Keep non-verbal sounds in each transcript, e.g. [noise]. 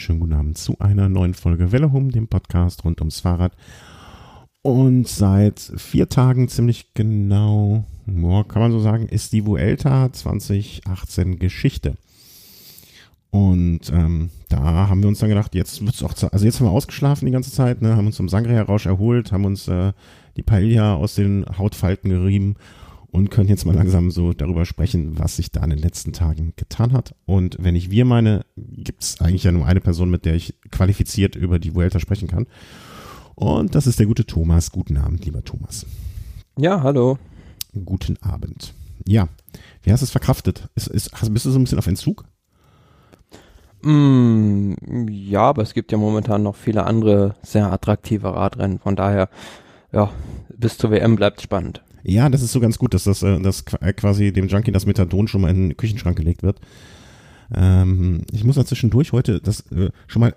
schönen guten Abend zu einer neuen Folge Welle Hum, dem Podcast rund ums Fahrrad. Und seit vier Tagen ziemlich genau, kann man so sagen, ist die Vuelta 2018 Geschichte. Und ähm, da haben wir uns dann gedacht, jetzt wird's auch, also jetzt haben wir ausgeschlafen die ganze Zeit, ne, haben uns zum Sangria-Rausch erholt, haben uns äh, die Paella aus den Hautfalten gerieben und können jetzt mal langsam so darüber sprechen, was sich da in den letzten Tagen getan hat. Und wenn ich wir meine, gibt es eigentlich ja nur eine Person, mit der ich qualifiziert über die Vuelta sprechen kann. Und das ist der gute Thomas. Guten Abend, lieber Thomas. Ja, hallo. Guten Abend. Ja, wie hast du es verkraftet? Ist, ist, hast, bist du so ein bisschen auf Entzug? Mm, ja, aber es gibt ja momentan noch viele andere sehr attraktive Radrennen. Von daher, ja, bis zur WM bleibt spannend. Ja, das ist so ganz gut, dass das äh, dass äh, quasi dem Junkie das Methadon schon mal in den Küchenschrank gelegt wird. Ähm, ich muss da zwischendurch heute das äh, schon mal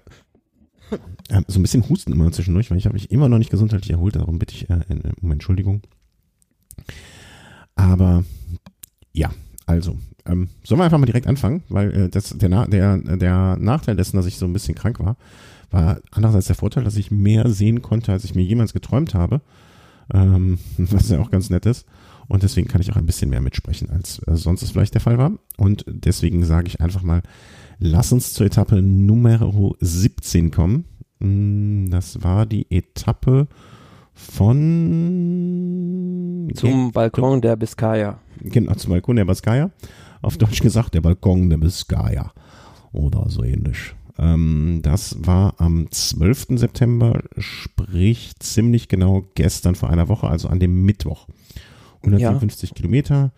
äh, so ein bisschen husten immer zwischendurch, weil ich habe mich immer noch nicht gesundheitlich erholt, darum bitte ich äh, um Entschuldigung. Aber ja, also ähm, sollen wir einfach mal direkt anfangen, weil das, der, der, der Nachteil dessen, dass ich so ein bisschen krank war, war andererseits der Vorteil, dass ich mehr sehen konnte, als ich mir jemals geträumt habe ähm, [laughs] was ja auch ganz nett ist. Und deswegen kann ich auch ein bisschen mehr mitsprechen, als äh, sonst es vielleicht der Fall war. Und deswegen sage ich einfach mal, lass uns zur Etappe Nummer 17 kommen. Mm, das war die Etappe von zum Balkon der Biscaya. Genau, zum Balkon der Biscaya. Auf Deutsch gesagt, der Balkon der Biscaya. Oder so ähnlich. Ähm, das war am 12. September, sprich ziemlich genau gestern vor einer Woche, also an dem Mittwoch. 154 ja. Kilometer.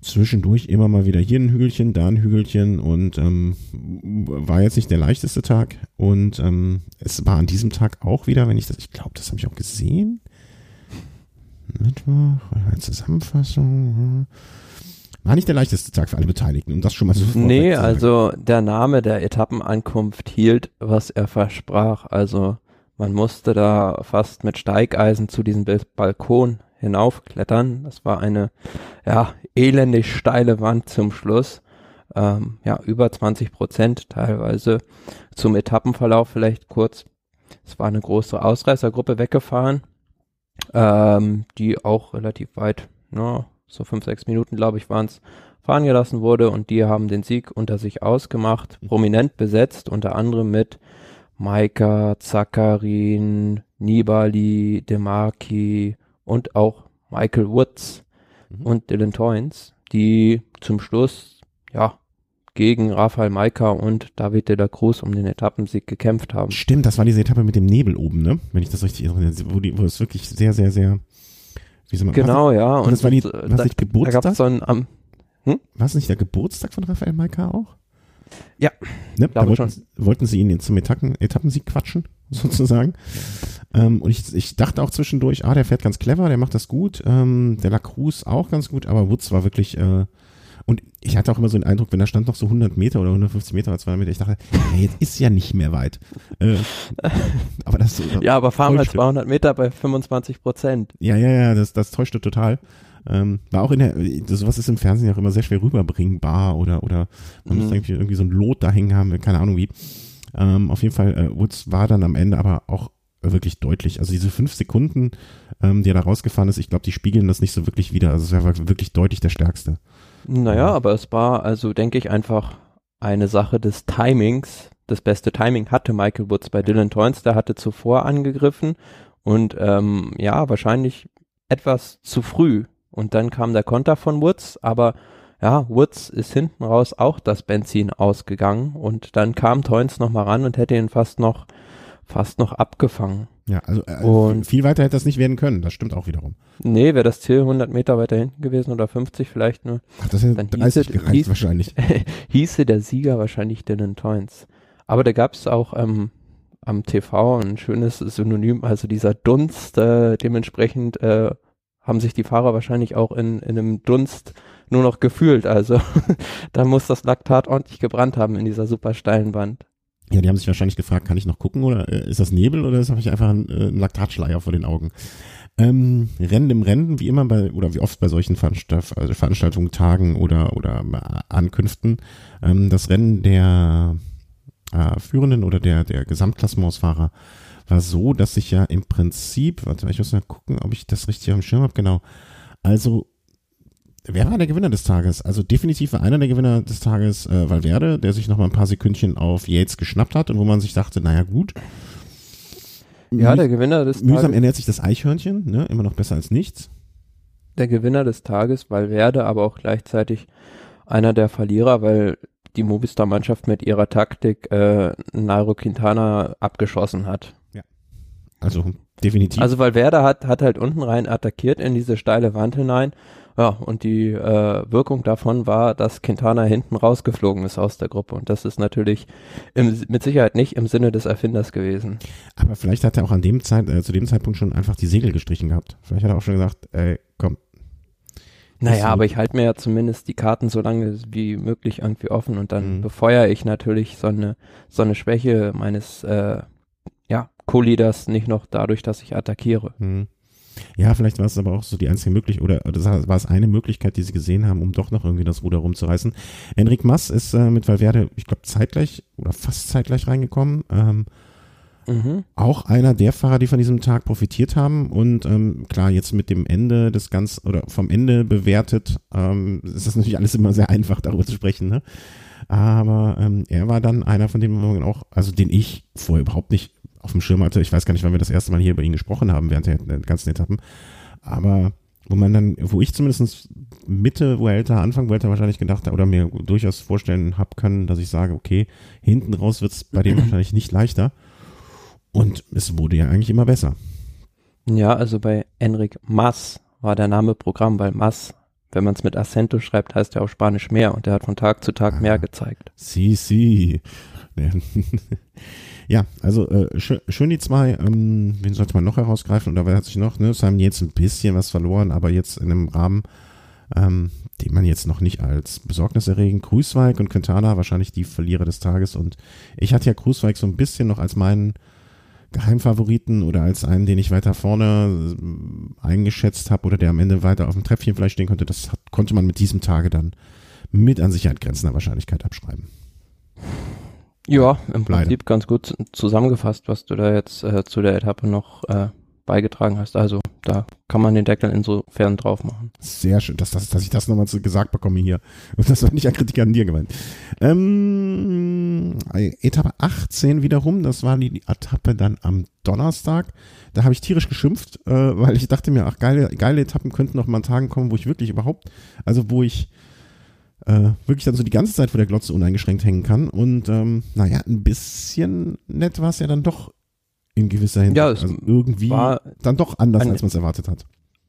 Zwischendurch immer mal wieder hier ein Hügelchen, da ein Hügelchen und ähm, war jetzt nicht der leichteste Tag. Und ähm, es war an diesem Tag auch wieder, wenn ich das, ich glaube, das habe ich auch gesehen. Mittwoch, eine Zusammenfassung. War nicht der leichteste Tag für alle Beteiligten, um das schon mal so Nee, also der Name der Etappenankunft hielt, was er versprach. Also man musste da fast mit Steigeisen zu diesem Balkon hinaufklettern. Das war eine, ja, elendig steile Wand zum Schluss. Ähm, ja, über 20 Prozent teilweise. Zum Etappenverlauf vielleicht kurz. Es war eine große Ausreißergruppe weggefahren, ähm, die auch relativ weit, ne, so fünf, sechs Minuten, glaube ich, waren es, fahren gelassen wurde und die haben den Sieg unter sich ausgemacht, prominent besetzt, unter anderem mit Maika, Zakarin, Nibali, Demarki und auch Michael Woods mhm. und Dylan Toynes, die zum Schluss, ja, gegen Rafael Maika und David de la Cruz um den Etappensieg gekämpft haben. Stimmt, das war diese Etappe mit dem Nebel oben, ne? Wenn ich das richtig erinnere, wo, die, wo es wirklich sehr, sehr, sehr wie soll man, genau, was, ja. Und das war die, was da, nicht Geburtstag? Da so ein, um, hm? War es nicht der Geburtstag von Raphael Maika auch? Ja. Ne? Da wollten, wollten, sie ihn zum Etappen, Etappensieg quatschen, [laughs] sozusagen. Ähm, und ich, ich dachte auch zwischendurch, ah, der fährt ganz clever, der macht das gut. Ähm, der La Cruz auch ganz gut, aber Woods war wirklich, äh, und ich hatte auch immer so den Eindruck, wenn da stand noch so 100 Meter oder 150 Meter oder 200 Meter, ich dachte, ja, jetzt ist ja nicht mehr weit. Äh, [laughs] aber das Ja, aber fahren wir 200 Meter bei 25 Prozent. Ja, ja, ja, das, das täuschte total. Ähm, war auch in der, sowas ist im Fernsehen auch immer sehr schwer rüberbringbar oder, oder man mhm. muss irgendwie, irgendwie so ein Lot da hängen haben, keine Ahnung wie. Ähm, auf jeden Fall, äh, Woods war dann am Ende aber auch wirklich deutlich. Also diese fünf Sekunden, ähm, die er da rausgefahren ist, ich glaube, die spiegeln das nicht so wirklich wieder. Also es war wirklich deutlich der stärkste. Naja, aber es war also, denke ich, einfach eine Sache des Timings. Das beste Timing hatte Michael Woods bei Dylan Toynes, der hatte zuvor angegriffen und ähm, ja, wahrscheinlich etwas zu früh. Und dann kam der Konter von Woods, aber ja, Woods ist hinten raus auch das Benzin ausgegangen und dann kam Toynes nochmal ran und hätte ihn fast noch, fast noch abgefangen. Ja, also äh, und viel weiter hätte das nicht werden können, das stimmt auch wiederum. Nee, wäre das Ziel 100 Meter weiter hinten gewesen oder 50 vielleicht nur. Ach, das hätte dann 30 hieße, gereicht hieß, wahrscheinlich. [laughs] hieße der Sieger wahrscheinlich Dylan Toynes. Aber da gab es auch ähm, am TV ein schönes Synonym, also dieser Dunst, äh, dementsprechend äh, haben sich die Fahrer wahrscheinlich auch in, in einem Dunst nur noch gefühlt. Also [laughs] da muss das Laktat ordentlich gebrannt haben in dieser super steilen Wand. Ja, die haben sich wahrscheinlich gefragt, kann ich noch gucken oder äh, ist das Nebel oder habe ich einfach einen, äh, einen Laktatschleier vor den Augen? Ähm, Rennen im Rennen, wie immer bei, oder wie oft bei solchen also Veranstaltungen, Tagen oder, oder Ankünften. Ähm, das Rennen der äh, Führenden oder der, der Gesamtklassementsfahrer war so, dass ich ja im Prinzip, warte mal, ich muss mal gucken, ob ich das richtig auf dem Schirm habe, genau. Also, wer war der Gewinner des Tages? Also definitiv war einer der Gewinner des Tages äh, Valverde, der sich noch mal ein paar Sekündchen auf Yates geschnappt hat und wo man sich dachte, naja gut. Ja, der Gewinner des Mühsam Tages. ernährt sich das Eichhörnchen, ne? immer noch besser als nichts. Der Gewinner des Tages, Valverde, aber auch gleichzeitig einer der Verlierer, weil die Movistar-Mannschaft mit ihrer Taktik äh, Nairo Quintana abgeschossen hat. Also definitiv. Also Valverde hat, hat halt unten rein attackiert in diese steile Wand hinein. Ja, und die äh, Wirkung davon war, dass Quintana hinten rausgeflogen ist aus der Gruppe. Und das ist natürlich im, mit Sicherheit nicht im Sinne des Erfinders gewesen. Aber vielleicht hat er auch an dem Zeit, äh, zu dem Zeitpunkt schon einfach die Segel gestrichen gehabt. Vielleicht hat er auch schon gesagt, ey, komm. Naja, aber ich halte mir ja zumindest die Karten so lange wie möglich irgendwie offen und dann Mhm. befeuere ich natürlich so eine, so eine Schwäche meines äh, ja, Co-Leaders nicht noch dadurch, dass ich attackiere. Hm. Ja, vielleicht war es aber auch so die einzige Möglichkeit, oder, oder war es eine Möglichkeit, die sie gesehen haben, um doch noch irgendwie das Ruder rumzureißen. Enric Mas ist äh, mit Valverde, ich glaube, zeitgleich oder fast zeitgleich reingekommen. Ähm, Mhm. auch einer der Fahrer, die von diesem Tag profitiert haben. Und ähm, klar, jetzt mit dem Ende des Ganzen oder vom Ende bewertet, ähm, ist das natürlich alles immer sehr einfach, darüber zu sprechen. Ne? Aber ähm, er war dann einer von denen auch, also den ich vorher überhaupt nicht auf dem Schirm hatte. Ich weiß gar nicht, wann wir das erste Mal hier über ihn gesprochen haben während der, ganzen Etappen. Aber wo man dann, wo ich zumindest Mitte Vuelta, Anfang Vuelta wahrscheinlich gedacht habe oder mir durchaus vorstellen habe können, dass ich sage, okay, hinten raus wird es bei dem [clears throat] wahrscheinlich nicht leichter. Und es wurde ja eigentlich immer besser. Ja, also bei Enric Mas war der Name Programm, weil Mas, wenn man es mit Acento schreibt, heißt ja auf Spanisch mehr und der hat von Tag zu Tag Ah. mehr gezeigt. Si, si. [laughs] Ja, also äh, schön, die zwei. Ähm, wen sollte man noch herausgreifen? Oder wer hat sich noch? Ne? Simon jetzt ein bisschen was verloren, aber jetzt in einem Rahmen, ähm, den man jetzt noch nicht als besorgniserregend. Grusweig und Quintana wahrscheinlich die Verlierer des Tages. Und ich hatte ja Grusweig so ein bisschen noch als meinen Geheimfavoriten oder als einen, den ich weiter vorne äh, eingeschätzt habe oder der am Ende weiter auf dem Treppchen vielleicht stehen konnte. Das hat, konnte man mit diesem Tage dann mit an Sicherheit grenzender Wahrscheinlichkeit abschreiben. Ja, im Leider. Prinzip ganz gut zusammengefasst, was du da jetzt äh, zu der Etappe noch äh, beigetragen hast. Also da kann man den Deckel insofern drauf machen. Sehr schön, dass, dass, dass ich das nochmal gesagt bekomme hier. [laughs] Und das war nicht an Kritik an dir gemeint. Ähm, Etappe 18 wiederum, das war die Etappe dann am Donnerstag. Da habe ich tierisch geschimpft, äh, weil ich dachte mir, ach geile, geile Etappen könnten noch mal an Tagen kommen, wo ich wirklich überhaupt, also wo ich äh, wirklich dann so die ganze Zeit vor der Glotze uneingeschränkt hängen kann. Und ähm, naja, ein bisschen nett war es ja dann doch in gewisser Hinsicht. Ja, es also irgendwie war dann doch anders, als man es erwartet hat.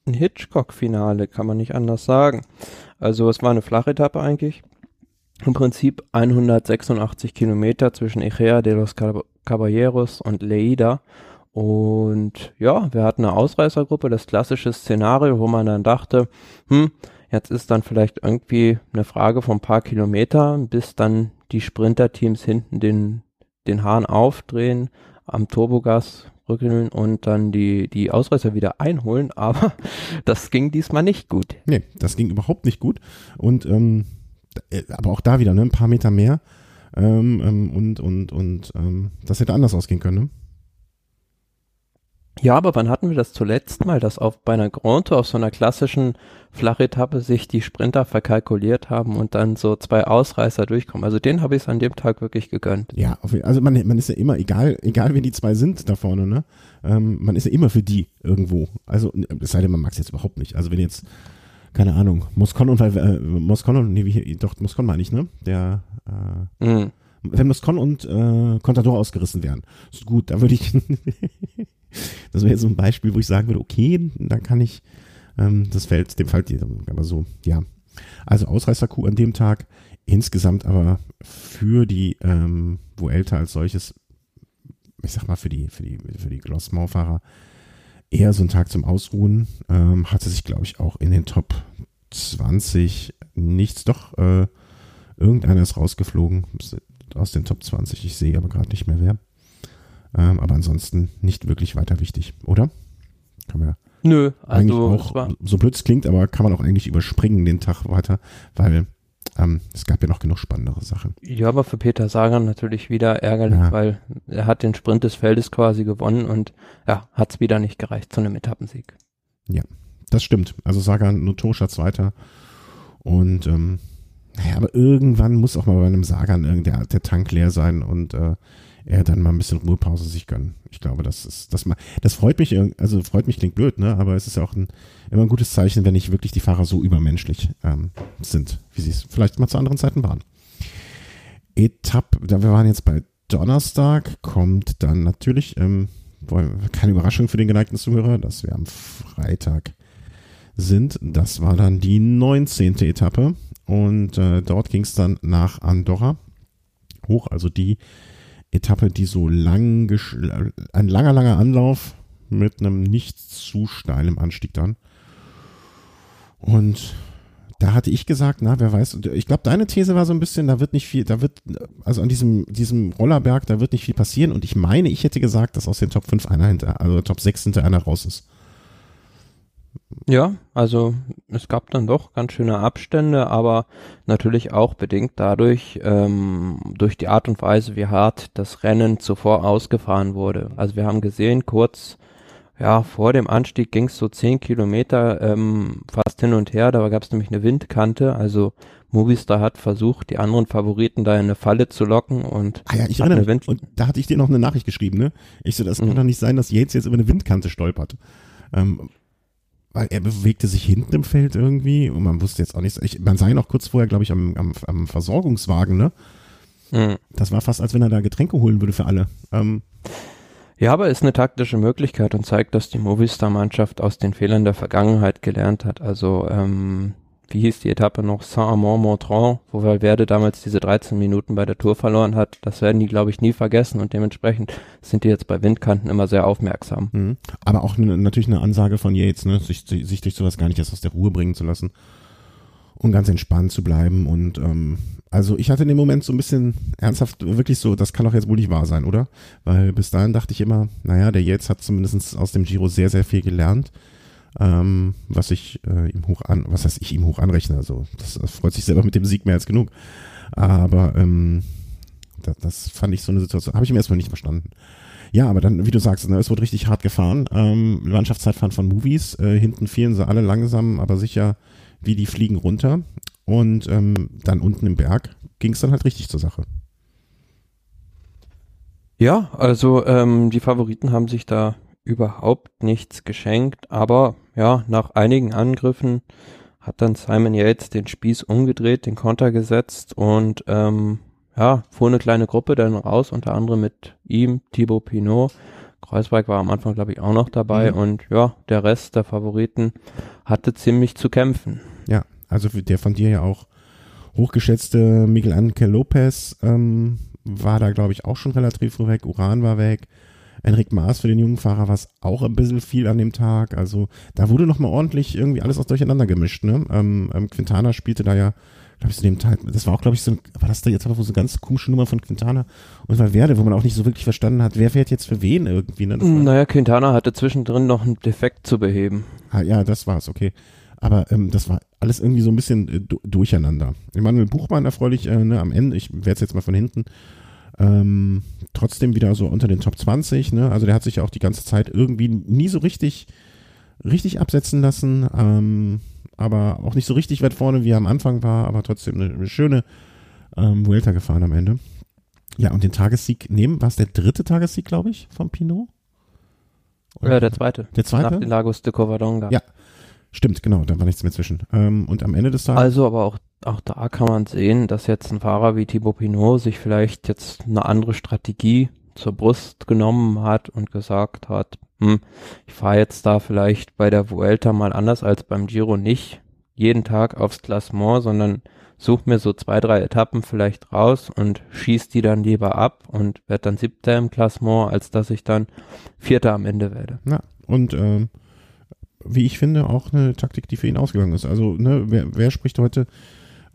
Ein Hitchcock-Finale, kann man nicht anders sagen. Also es war eine Flachetappe eigentlich. Im Prinzip 186 Kilometer zwischen Echea de los Cab- Caballeros und Leida. Und ja, wir hatten eine Ausreißergruppe, das klassische Szenario, wo man dann dachte, hm, jetzt ist dann vielleicht irgendwie eine Frage von ein paar Kilometern, bis dann die Sprinterteams hinten den, den Hahn aufdrehen, am Turbogas rückeln und dann die, die Ausreißer wieder einholen, [laughs] aber das ging diesmal nicht gut. Nee, das ging überhaupt nicht gut. Und ähm, äh, aber auch da wieder, ne, ein paar Meter mehr. Ähm, ähm, und und, und ähm, das hätte anders ausgehen können. Ne? Ja, aber wann hatten wir das zuletzt mal, dass auf bei einer Grand Tour auf so einer klassischen Flachetappe sich die Sprinter verkalkuliert haben und dann so zwei Ausreißer durchkommen. Also den habe ich es an dem Tag wirklich gegönnt. Ja, also man, man ist ja immer, egal, egal wer die zwei sind da vorne, ne? Ähm, man ist ja immer für die irgendwo. Also, es sei denn, man mag es jetzt überhaupt nicht. Also wenn jetzt, keine Ahnung, Moscon und äh, Moscon und, nee, wie, doch, Moscon meine ich, ne? Der, äh, Mhm. wenn Moscon und äh, Contador ausgerissen wären, ist gut, da würde ich, das wäre jetzt so ein Beispiel, wo ich sagen würde, okay, da kann ich, ähm, das fällt, dem fällt dir, aber so, ja. Also Ausreißer-Coup an dem Tag, insgesamt aber für die ähm, Vuelta als solches, ich sag mal für die, für die, für die Glossmore-Fahrer eher so ein Tag zum Ausruhen, ähm, hatte sich, glaube ich, auch in den Top 20 nichts, doch, äh, irgendeiner ist rausgeflogen aus den Top 20, ich sehe aber gerade nicht mehr wer. Ähm, aber ansonsten nicht wirklich weiter wichtig, oder? Kann man ja Nö, eigentlich also es auch, so blöd es klingt, aber kann man auch eigentlich überspringen den Tag weiter, weil ähm, es gab ja noch genug spannendere Sachen. Ja, aber für Peter Sagan natürlich wieder ärgerlich, Ja. weil er hat den Sprint des Feldes quasi gewonnen und ja, hat's wieder nicht gereicht zu einem Etappensieg. Das stimmt. Also Sagan notorischer Zweiter. Und ähm, naja, aber irgendwann muss auch mal bei einem Sagan der, der Tank leer sein und äh, er dann mal ein bisschen Ruhepause sich gönnen. Ich glaube, das ist, das mal, das freut mich, also freut mich klingt blöd, ne? Aber es ist ja auch ein, immer ein gutes Zeichen, wenn nicht wirklich die Fahrer so übermenschlich ähm, sind, wie sie es vielleicht mal zu anderen Zeiten waren. Etappe, da wir waren jetzt bei Donnerstag, kommt dann natürlich, ähm, keine Überraschung für den geneigten Zuhörer, dass wir am Freitag sind. Das war dann die 19. Etappe und äh, dort ging es dann nach Andorra hoch, also die Etappe, die so lang, ein langer, langer Anlauf mit einem nicht zu steilen Anstieg dann. Und da hatte ich gesagt, na, wer weiß, ich glaube, deine These war so ein bisschen, da wird nicht viel, da wird, also an diesem, diesem Rollerberg, da wird nicht viel passieren. Und ich meine, ich hätte gesagt, dass aus den Top 5 einer hinter, also Top 6 hinter einer raus ist. Ja, also es gab dann doch ganz schöne Abstände, aber natürlich auch bedingt dadurch, ähm, durch die Art und Weise, wie hart das Rennen zuvor ausgefahren wurde. Also wir haben gesehen, kurz ja, vor dem Anstieg ging es so zehn Kilometer ähm, fast hin und her, da gab es nämlich eine Windkante, also Movistar hat versucht, die anderen Favoriten da in eine Falle zu locken und Ah ja, ich hat erinnere. Wind Und da hatte ich dir noch eine Nachricht geschrieben, ne? Ich so, das kann Mhm. doch nicht sein, dass Yates jetzt über eine Windkante stolpert. Ähm, weil er bewegte sich hinten im Feld irgendwie und man wusste jetzt auch nicht, ich, man sah ihn auch kurz vorher, glaube ich, am, am, am Versorgungswagen, ne? Mhm. Das war fast, als wenn er da Getränke holen würde für alle. Ähm, Ja, aber ist eine taktische Möglichkeit und zeigt, dass die Movistar-Mannschaft aus den Fehlern der Vergangenheit gelernt hat. Also, ähm, wie hieß die Etappe noch? Saint-Amand-Montrand, wo Valverde damals diese 13 Minuten bei der Tour verloren hat. Das werden die, glaube ich, nie vergessen und dementsprechend sind die jetzt bei Windkanten immer sehr aufmerksam. mhm. Aber auch eine, natürlich eine Ansage von Yates, ne? Sich, sich durch sowas gar nicht erst aus der Ruhe bringen zu lassen und ganz entspannt zu bleiben. Und ähm, also ich hatte in dem Moment so ein bisschen ernsthaft wirklich so, das kann doch jetzt wohl nicht wahr sein, oder? Weil bis dahin dachte ich immer, naja, der Yates hat zumindest aus dem Giro sehr, sehr viel gelernt. Ähm, was ich äh, ihm hoch an, was heißt ich ihm hoch anrechne, also das, das freut sich selber mit dem Sieg mehr als genug. Aber ähm, das, das fand ich so eine Situation, habe ich ihm erstmal nicht verstanden. Ja, aber dann, wie du sagst, ne, es wurde richtig hart gefahren. Ähm, Mannschaftszeitfahren von Movies. Äh, hinten fielen sie alle langsam, aber sicher wie die Fliegen runter. Und ähm, dann unten im Berg ging es dann halt richtig zur Sache. Ja, also ähm, die Favoriten haben sich da überhaupt nichts geschenkt, aber ja, nach einigen Angriffen hat dann Simon Yates den Spieß umgedreht, den Konter gesetzt und ähm, ja, fuhr eine kleine Gruppe dann raus, unter anderem mit ihm, Thibaut Pinot. Kreuzberg war am Anfang, glaube ich, auch noch dabei Mhm. und ja, der Rest der Favoriten hatte ziemlich zu kämpfen. Ja, also der von dir ja auch hochgeschätzte Miguel Angel Lopez ähm, war da, glaube ich, auch schon relativ früh weg. Uran war weg. Enric Maas für den jungen Fahrer war es auch ein bisschen viel an dem Tag. Also da wurde nochmal ordentlich irgendwie alles aus durcheinander gemischt. Ne? Ähm, ähm, Quintana spielte da ja, glaube ich, zu dem Teil, das war auch, glaube ich, so, war das da jetzt aber so eine ganz komische Nummer von Quintana und Valverde, wo man auch nicht so wirklich verstanden hat, wer fährt jetzt für wen irgendwie. Ne? War- Naja, Quintana hatte zwischendrin noch einen Defekt zu beheben. Ah, ja, das war's, okay. Aber ähm, das war alles irgendwie so ein bisschen äh, du durcheinander. Emanuel Buchmann erfreulich äh, ne, am Ende, ich werde es jetzt mal von hinten, ähm, trotzdem wieder so unter den Top 20. Ne? Also der hat sich ja auch die ganze Zeit irgendwie nie so richtig, richtig absetzen lassen, ähm, aber auch nicht so richtig weit vorne, wie er am Anfang war, aber trotzdem eine, eine schöne ähm, Vuelta gefahren am Ende. Ja, und den Tagessieg nehmen, war es der dritte Tagessieg, glaube ich, von Pinot? Oder der zweite. Der zweite? Nach den Lagos de Covadonga. Ja. Stimmt, genau, da war nichts mehr zwischen. Ähm, und am Ende des Tages. Also, aber auch, auch da kann man sehen, dass jetzt ein Fahrer wie Thibaut Pinot sich vielleicht jetzt eine andere Strategie zur Brust genommen hat und gesagt hat, hm, ich fahre jetzt da vielleicht bei der Vuelta mal anders als beim Giro nicht jeden Tag aufs Klassement, sondern such mir so zwei, drei Etappen vielleicht raus und schieß die dann lieber ab und werde dann siebter im Klassement, als dass ich dann vierter am Ende werde. Ja, und ähm, wie ich finde, auch eine Taktik, die für ihn ausgegangen ist. Also, ne, wer, wer spricht heute,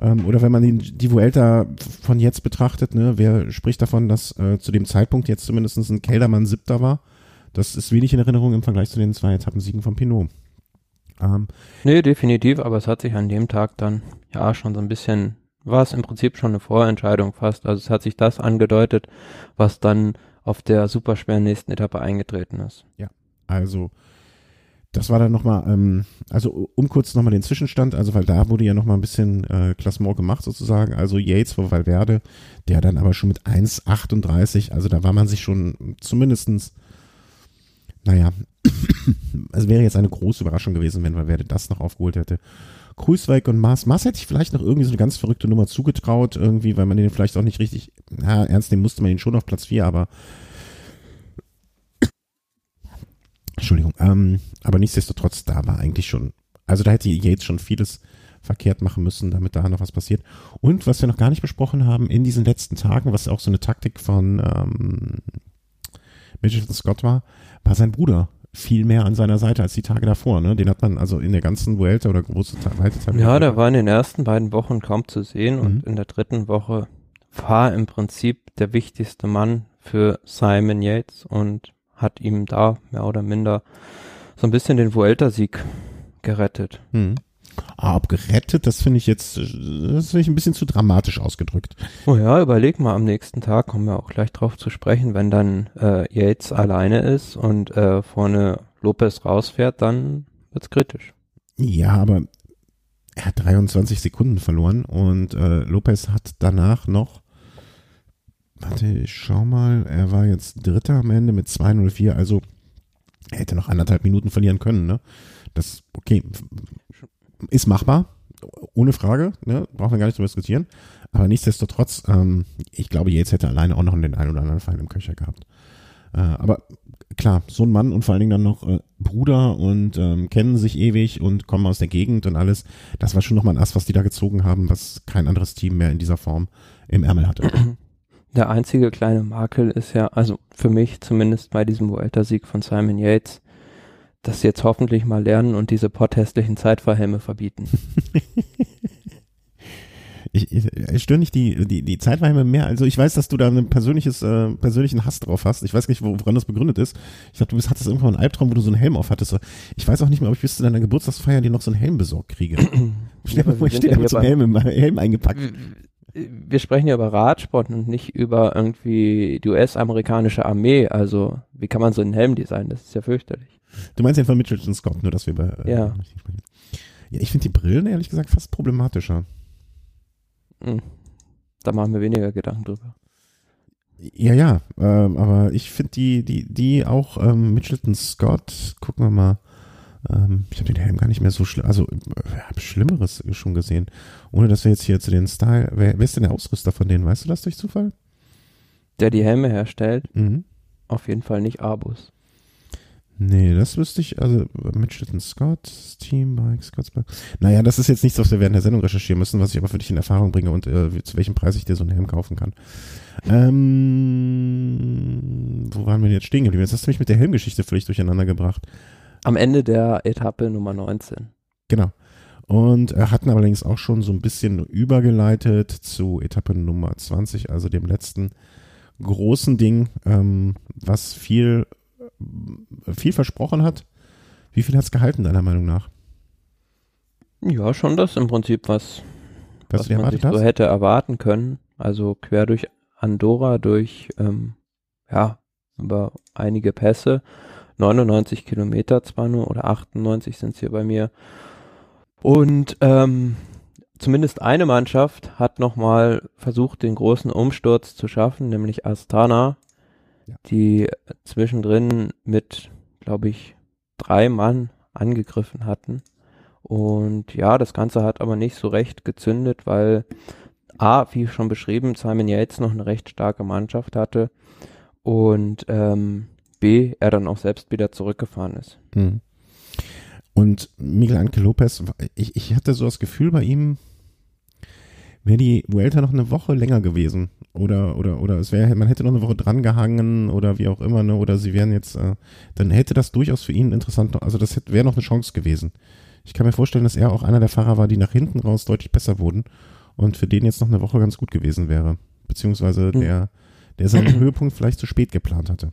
ähm, oder wenn man den, die Vuelta von jetzt betrachtet, ne, wer spricht davon, dass äh, zu dem Zeitpunkt jetzt zumindest ein Keldermann Siebter war? Das ist wenig in Erinnerung im Vergleich zu den zwei Etappensiegen von Pinot. Ähm, Nee, definitiv, aber es hat sich an dem Tag dann ja schon so ein bisschen war es im Prinzip schon eine Vorentscheidung fast. Also es hat sich das angedeutet, was dann auf der superschweren nächsten Etappe eingetreten ist. Ja, also das war dann nochmal, ähm, also um kurz nochmal den Zwischenstand, also weil da wurde ja nochmal ein bisschen äh, Klassement gemacht sozusagen, also Yates vor Valverde, der dann aber schon mit 1,38, also da war man sich schon zumindestens, naja, [coughs] es wäre jetzt eine große Überraschung gewesen, wenn Valverde das noch aufgeholt hätte. Kruiswijk und Mars. Mars hätte ich vielleicht noch irgendwie so eine ganz verrückte Nummer zugetraut, irgendwie, weil man den vielleicht auch nicht richtig, na, ernst nehmen musste man ihn schon auf Platz 4, aber Entschuldigung, ähm, aber nichtsdestotrotz, da war eigentlich schon, also da hätte Yates schon vieles verkehrt machen müssen, damit da noch was passiert. Und was wir noch gar nicht besprochen haben, in diesen letzten Tagen, was auch so eine Taktik von ähm, Mitchelton Scott war, war sein Bruder viel mehr an seiner Seite als die Tage davor. Ne? Den hat man also in der ganzen Vuelta oder große weite Zeit. Ja, der war in den ersten beiden Wochen kaum zu sehen mhm. und in der dritten Woche war im Prinzip der wichtigste Mann für Simon Yates und hat ihm da mehr oder minder so ein bisschen den Vuelta-Sieg gerettet. Hm. Ah, ob gerettet, das finde ich jetzt, das finde ich ein bisschen zu dramatisch ausgedrückt. Oh ja, überleg mal, am nächsten Tag kommen wir auch gleich drauf zu sprechen, wenn dann äh, Yates alleine ist und äh, vorne Lopez rausfährt, dann wird's kritisch. Ja, aber er hat 23 Sekunden verloren und äh, Lopez hat danach noch Warte, ich schau mal. Er war jetzt Dritter am Ende mit 204, also er hätte noch anderthalb Minuten verlieren können, ne? Das, okay, ist machbar, ohne Frage, ne? Brauchen wir gar nicht zu diskutieren. Aber nichtsdestotrotz, ähm, ich glaube, Yates hätte alleine auch noch den einen oder anderen Fall im Köcher gehabt. Äh, aber klar, so ein Mann und vor allen Dingen dann noch äh, Bruder und ähm, kennen sich ewig und kommen aus der Gegend und alles. Das war schon nochmal ein Ass, was die da gezogen haben, was kein anderes Team mehr in dieser Form im Ärmel hatte. [clears throat] Der einzige kleine Makel ist ja, also für mich zumindest bei diesem Vuelta-Sieg von Simon Yates, dass sie jetzt hoffentlich mal lernen und diese potthässlichen Zeitverhelme verbieten. [laughs] ich, ich, ich störe nicht die, die, die Zeitverhelme mehr. Also ich weiß, dass du da einen persönliches, äh, persönlichen Hass drauf hast. Ich weiß nicht, woran das begründet ist. Ich glaube, du bist, hattest irgendwann einen Albtraum, wo du so einen Helm auf hattest. Ich weiß auch nicht mehr, ob ich bis zu deiner Geburtstagsfeier dir noch so einen Helm besorgt kriege. [laughs] ich stehe steh mit so einem Helm, Helm eingepackt wir sprechen ja über Radsport und nicht über irgendwie die US-amerikanische Armee. Also, wie kann man so einen Helm designen? Das ist ja fürchterlich. Du meinst den von Mitchelton Scott, nur dass wir bei. Äh, ja. Ja, ich finde die Brillen ehrlich gesagt fast problematischer. Hm. Da machen wir weniger Gedanken drüber. Ja, ja, ähm, aber ich finde die, die, die auch ähm, Mitchelton Scott, gucken wir mal, ähm, ich habe den Helm gar nicht mehr so schlimm, also äh, habe Schlimmeres schon gesehen. Ohne dass wir jetzt hier zu den Style, wer, wer ist denn der Ausrüster von denen? Weißt du das durch Zufall? Der die Helme herstellt? Mhm. Auf jeden Fall nicht Abus. Nee, das wüsste ich, also Mitchelton Scott, Teambike, Scottsbike. Naja, das ist jetzt nichts, was wir während der Sendung recherchieren müssen, was ich aber für dich in Erfahrung bringe und äh, zu welchem Preis ich dir so einen Helm kaufen kann. Ähm, wo waren wir jetzt stehen geblieben? Jetzt hast du mich mit der Helmgeschichte völlig durcheinander gebracht. Am Ende der Etappe Nummer 19. Genau. Und er hatten allerdings auch schon so ein bisschen übergeleitet zu Etappe Nummer 20, also dem letzten großen Ding, ähm, was viel, viel versprochen hat. Wie viel hat es gehalten, deiner Meinung nach? Ja, schon das im Prinzip, was, was, was man sich so hätte erwarten können. Also quer durch Andorra, durch ähm, ja, über einige Pässe 99 Kilometer zwar nur oder 98 sind es hier bei mir. Und ähm, zumindest eine Mannschaft hat nochmal versucht, den großen Umsturz zu schaffen, nämlich Astana, ja. die zwischendrin mit, glaube ich, drei Mann angegriffen hatten. Und ja, das Ganze hat aber nicht so recht gezündet, weil A, wie schon beschrieben, Simon Yates noch eine recht starke Mannschaft hatte und ähm, B, er dann auch selbst wieder zurückgefahren ist. Hm. Und Miguel Anke Lopez, ich, ich hatte so das Gefühl bei ihm, wäre die Vuelta noch eine Woche länger gewesen. Oder, oder, oder es wäre, man hätte noch eine Woche drangehangen oder wie auch immer, ne? Oder sie wären jetzt, äh, dann hätte das durchaus für ihn interessant, also das wäre noch eine Chance gewesen. Ich kann mir vorstellen, dass er auch einer der Fahrer war, die nach hinten raus deutlich besser wurden und für den jetzt noch eine Woche ganz gut gewesen wäre. Beziehungsweise hm. der, der seinen [clears throat] Höhepunkt vielleicht zu spät geplant hatte.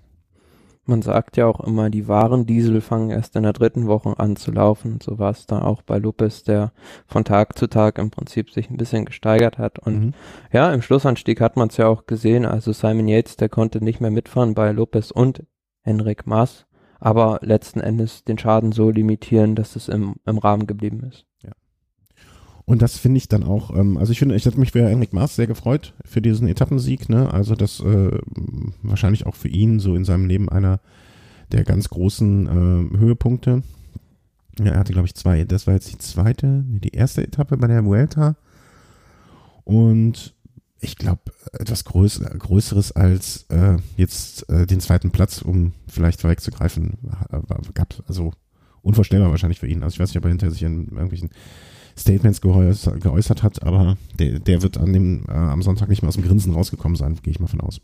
Man sagt ja auch immer, die wahren Diesel fangen erst in der dritten Woche an zu laufen. So war es da auch bei Lopez, der von Tag zu Tag im Prinzip sich ein bisschen gesteigert hat. Und mhm. ja, im Schlussanstieg hat man es ja auch gesehen. Also Simon Yates, der konnte nicht mehr mitfahren bei Lopez und Henrik Maas, aber letzten Endes den Schaden so limitieren, dass es im, im Rahmen geblieben ist. Und das finde ich dann auch, ähm, also ich finde, ich hätte mich für Henrik Maas sehr gefreut für diesen Etappensieg, ne? Also das äh, wahrscheinlich auch für ihn so in seinem Leben einer der ganz großen äh, Höhepunkte. Ja, er hatte, glaube ich, zwei. Das war jetzt die zweite, nee, die erste Etappe bei der Vuelta. Und ich glaube, etwas Größ Größeres als äh, jetzt äh, den zweiten Platz, um vielleicht vorwegzugreifen, gab also unvorstellbar wahrscheinlich für ihn. Also ich weiß nicht, ob er hinter sich in irgendwelchen Statements geäußert, geäußert hat, aber der, der wird an dem, äh, am Sonntag nicht mehr aus dem Grinsen rausgekommen sein, gehe ich mal von aus.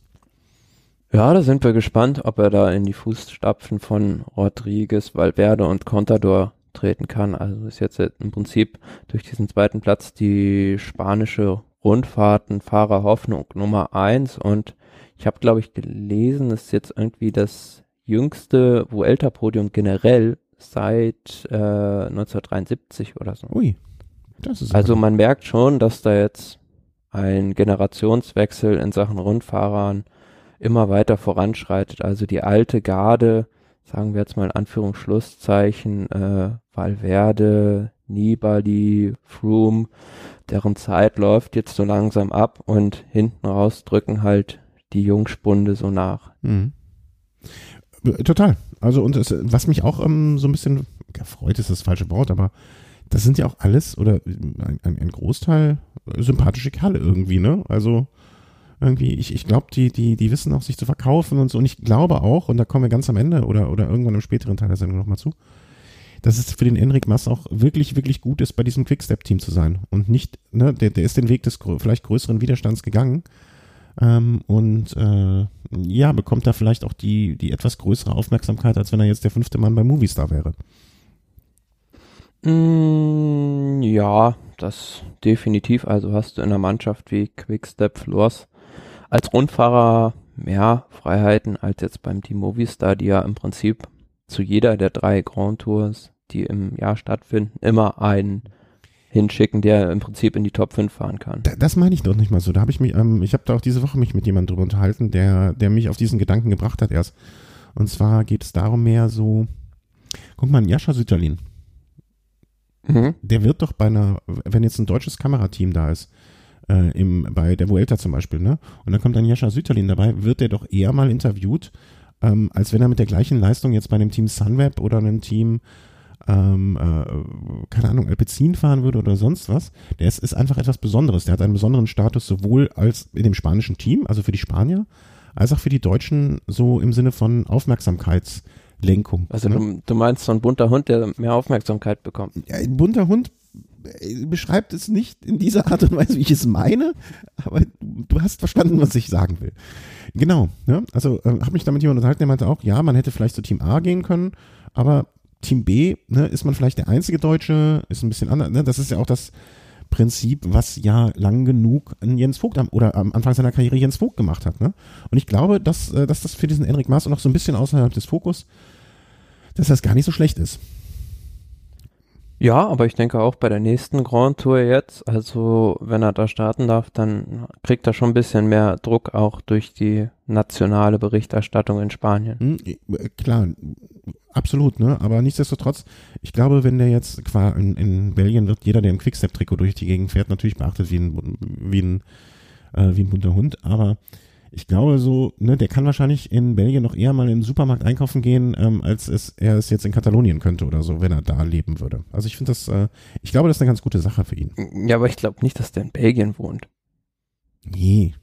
Ja, da sind wir gespannt, ob er da in die Fußstapfen von Rodriguez, Valverde und Contador treten kann. Also ist jetzt im Prinzip durch diesen zweiten Platz die spanische Rundfahrten Fahrer Hoffnung Nummer eins und ich habe glaube ich gelesen, es ist jetzt irgendwie das jüngste Vuelta-Podium generell seit äh, 1973 oder so. Ui, also man merkt schon, dass da jetzt ein Generationswechsel in Sachen Rundfahrern immer weiter voranschreitet. Also die alte Garde, sagen wir jetzt mal in Anführungsschlusszeichen, äh, Valverde, Nibali, Froome, deren Zeit läuft jetzt so langsam ab und hinten raus drücken halt die Jungspunde so nach. Mhm. Total. Also und es, was mich auch ähm, so ein bisschen gefreut ist das falsche Wort, aber das sind ja auch alles oder ein, ein Großteil sympathische Kerle irgendwie, ne? Also irgendwie, ich, ich glaube, die, die, die wissen auch sich zu verkaufen und so. Und ich glaube auch, und da kommen wir ganz am Ende oder, oder irgendwann im späteren Teil der Sendung nochmal zu, dass es für den Enric Mass auch wirklich, wirklich gut ist, bei diesem Quickstep-Team zu sein. Und nicht, ne, der, der ist den Weg des vielleicht größeren Widerstands gegangen. Ähm, und äh, ja, bekommt da vielleicht auch die, die etwas größere Aufmerksamkeit, als wenn er jetzt der fünfte Mann bei Movistar wäre. Mm, ja, das definitiv. Also hast du in einer Mannschaft wie Quickstep Floors als Rundfahrer mehr Freiheiten als jetzt beim Team Movistar, die ja im Prinzip zu jeder der drei Grand Tours, die im Jahr stattfinden, immer einen hinschicken, der im Prinzip in die Top 5 fahren kann. Das meine ich doch nicht mal so. Da habe ich mich, ähm, ich habe da auch diese Woche mich mit jemandem drüber unterhalten, der, der mich auf diesen Gedanken gebracht hat erst. Und zwar geht es darum mehr so, guck mal, Jascha Sütterlin. Mhm. Der wird doch bei einer, wenn jetzt ein deutsches Kamerateam da ist, äh, im, bei der Vuelta zum Beispiel, ne? Und dann kommt dann Jascha Sütterlin dabei, wird der doch eher mal interviewt ähm, als wenn er mit der gleichen Leistung jetzt bei einem Team Sunweb oder einem Team ähm, äh, keine Ahnung, Alpecin fahren würde oder sonst was. Der ist, ist einfach etwas Besonderes. Der hat einen besonderen Status sowohl als in dem spanischen Team, also für die Spanier, als auch für die Deutschen so im Sinne von Aufmerksamkeitslenkung. Also ne? du, du, meinst so ein bunter Hund, der mehr Aufmerksamkeit bekommt? Ja, ein bunter Hund äh, beschreibt es nicht in dieser Art und Weise, wie ich es meine, aber du hast verstanden, was ich sagen will. Genau, ne? also äh, habe mich damit jemand unterhalten, der meinte auch, ja, man hätte vielleicht zu Team A gehen können, aber Team B, ne, ist man vielleicht der einzige Deutsche, ist ein bisschen anders, ne? das ist ja auch das Prinzip, was ja lang genug Jens Vogt am, oder am Anfang seiner Karriere Jens Vogt gemacht hat. Ne? Und ich glaube, dass, äh, dass das für diesen Enric Maas noch so ein bisschen außerhalb des Fokus, dass das gar nicht so schlecht ist. Ja, aber ich denke auch bei der nächsten Grand Tour jetzt, also wenn er da starten darf, dann kriegt er schon ein bisschen mehr Druck auch durch die nationale Berichterstattung in Spanien. Hm, äh, klar, absolut, ne? Aber nichtsdestotrotz, ich glaube, wenn der jetzt in, in Belgien wird jeder, der im Quickstep-Trikot durch die Gegend fährt, natürlich beachtet wie ein, wie ein, äh, wie ein bunter Hund, aber ich glaube so, ne, der kann wahrscheinlich in Belgien noch eher mal in den Supermarkt einkaufen gehen, ähm, als es, er es jetzt in Katalonien könnte oder so, wenn er da leben würde. Also ich finde das, äh, ich glaube, das ist eine ganz gute Sache für ihn. Ja, aber ich glaube nicht, dass der in Belgien wohnt. Nee,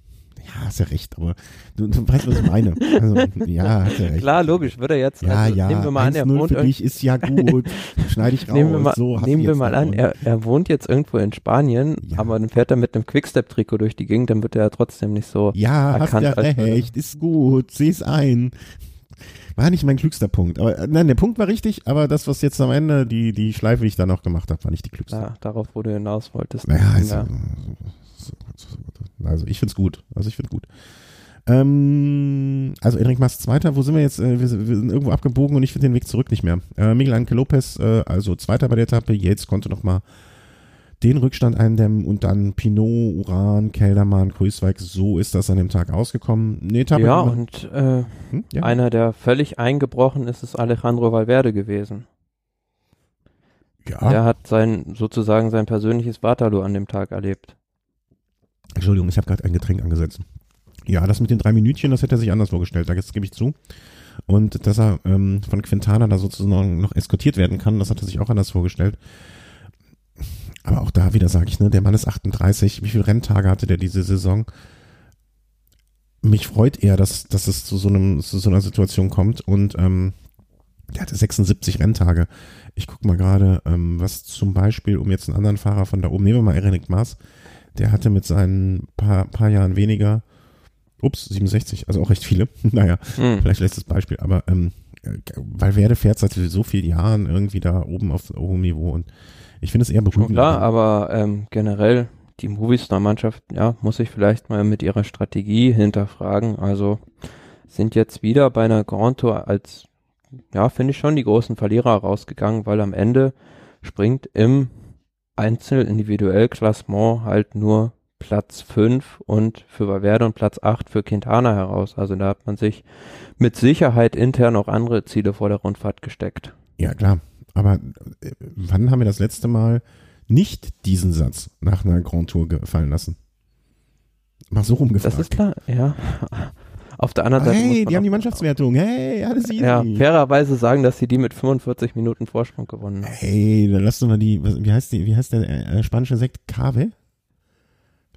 ja, hast ja recht, aber du, du weißt, was ich meine. Also, ja, hast ja recht. Klar, logisch, würde er jetzt, ja, also, ja, nehmen wir mal an, er wohnt für dich ist ja gut, schneide ich raus, [laughs] nehmen wir mal, so, nehmen wir mal an, er, er wohnt jetzt irgendwo in Spanien, ja. aber dann fährt er mit einem Quickstep-Trikot durch die Gegend, dann wird er ja trotzdem nicht so Ja, erkannt, hast ja recht, ist gut, seh's ein. War nicht mein klügster Punkt. Aber nein, der Punkt war richtig, aber das, was jetzt am Ende, die, die Schleife, die ich da noch gemacht habe, war nicht die klügste. Ja, darauf, wo du hinaus wolltest. Naja, also, ja. Also ich finde es gut. Also ich finde gut. Ähm, also Enric Mas Zweiter, wo sind wir jetzt? Äh, wir, sind, wir, sind irgendwo abgebogen und ich finde den Weg zurück nicht mehr. Äh, Miguel Angel Lopez, äh, also Zweiter bei der Etappe, Yates konnte noch mal den Rückstand eindämmen und dann Pinot, Uran, Keldermann, Grüßweig, so ist das an dem Tag ausgekommen. Nee, Etappe ja, und äh, hm? ja. einer, der völlig eingebrochen ist, ist Alejandro Valverde gewesen. Ja. Der hat sein, sozusagen sein persönliches Waterloo an dem Tag erlebt. Entschuldigung, ich habe gerade ein Getränk angesetzt. Ja, das mit den drei Minütchen, das hätte er sich anders vorgestellt, das gebe ich zu. Und dass er ähm, von Quintana da sozusagen noch eskortiert werden kann, das hat er sich auch anders vorgestellt. Aber auch da wieder sage ich, ne, der Mann ist 38. Wie viele Renntage hatte der diese Saison? Mich freut eher, dass, dass es zu so, einem, zu so einer Situation kommt. Und ähm, der hatte 76 Renntage. Ich gucke mal gerade, ähm, was zum Beispiel, um jetzt einen anderen Fahrer von da oben, nehmen wir mal Erik Maas, der hatte mit seinen paar, paar Jahren weniger, ups, 67, also auch recht viele. [laughs] naja, mhm. vielleicht letztes Beispiel, aber ähm, Valverde fährt seit so vielen Jahren irgendwie da oben auf hohem Niveau und ich finde es eher beruhigend. Klar, aber ähm, generell die Movistar-Mannschaft, ja, muss sich vielleicht mal mit ihrer Strategie hinterfragen. Also sind jetzt wieder bei einer Grand Tour als, ja, finde ich schon die großen Verlierer rausgegangen, weil am Ende springt im Einzel-Individuell-Klassement halt nur Platz 5 und für Valverde und Platz 8 für Quintana heraus. Also da hat man sich mit Sicherheit intern auch andere Ziele vor der Rundfahrt gesteckt. Ja, klar. Aber äh, wann haben wir das letzte Mal nicht diesen Satz nach einer Grand Tour gefallen lassen? Mal so rumgefragt. Das ist klar, ja. Auf der anderen Seite. Hey, die haben die Mannschaftswertung. Hey, alles easy. Ja, fairerweise sagen, dass sie die mit 45 Minuten Vorsprung gewonnen haben. Hey, dann lassen wir die, wie heißt die, wie heißt der äh, spanische Sekt? Cave?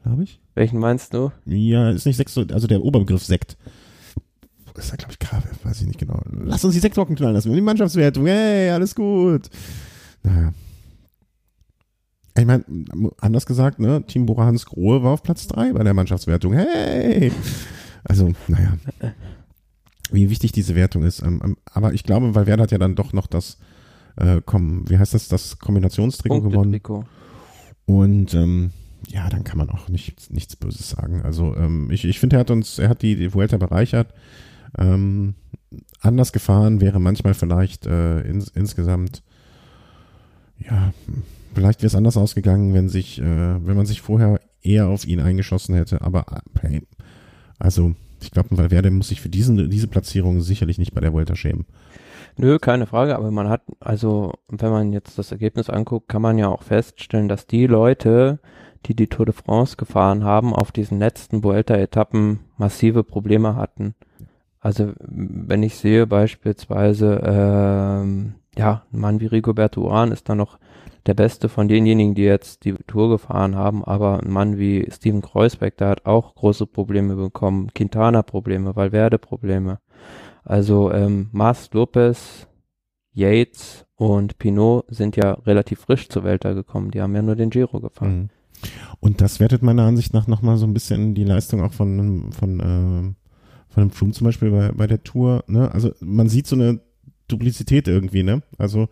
Glaube ich. Welchen meinst du? Ja, ist nicht Sekt, also der Oberbegriff Sekt ist ja, glaube ich, Kabel, weiß ich nicht genau. Lass uns die sechs Wochen knallen lassen. Die Mannschaftswertung, hey, alles gut. Naja. Ich meine, anders gesagt, ne, Team Bora Hans Grohe war auf Platz drei bei der Mannschaftswertung. Hey! Also, naja. Wie wichtig diese Wertung ist. Ähm, ähm, aber ich glaube, weil Werder hat ja dann doch noch das, äh, komm, wie heißt das, das Kombinationstrikot gewonnen. Und ähm, ja, dann kann man auch nicht, nichts Böses sagen. Also ähm, ich, ich finde, er hat uns, er hat die, die Vuelta bereichert. Ähm, anders gefahren wäre manchmal vielleicht äh, ins, insgesamt, ja, vielleicht wäre es anders ausgegangen, wenn sich, äh, wenn man sich vorher eher auf ihn eingeschossen hätte. Aber hey, also ich glaube, Valverde muss sich für diesen, diese Platzierung sicherlich nicht bei der Vuelta schämen. Nö, keine Frage, aber man hat, also wenn man jetzt das Ergebnis anguckt, kann man ja auch feststellen, dass die Leute, die die Tour de France gefahren haben, auf diesen letzten Vuelta-Etappen massive Probleme hatten. Also wenn ich sehe beispielsweise, ähm, ja, ein Mann wie Rigoberto Uran ist da noch der beste von denjenigen, die jetzt die Tour gefahren haben, aber ein Mann wie Steven Kreuzbeck, der hat auch große Probleme bekommen, Quintana Probleme, Valverde Probleme. Also ähm, Mas Lopez, Yates und Pinot sind ja relativ frisch zur Welt da gekommen, die haben ja nur den Giro gefahren. Mhm. Und das wertet meiner Ansicht nach nochmal so ein bisschen die Leistung auch von, von äh, von einem Flum zum Beispiel bei, bei der Tour, ne? Also man sieht so eine Duplizität irgendwie, ne? Also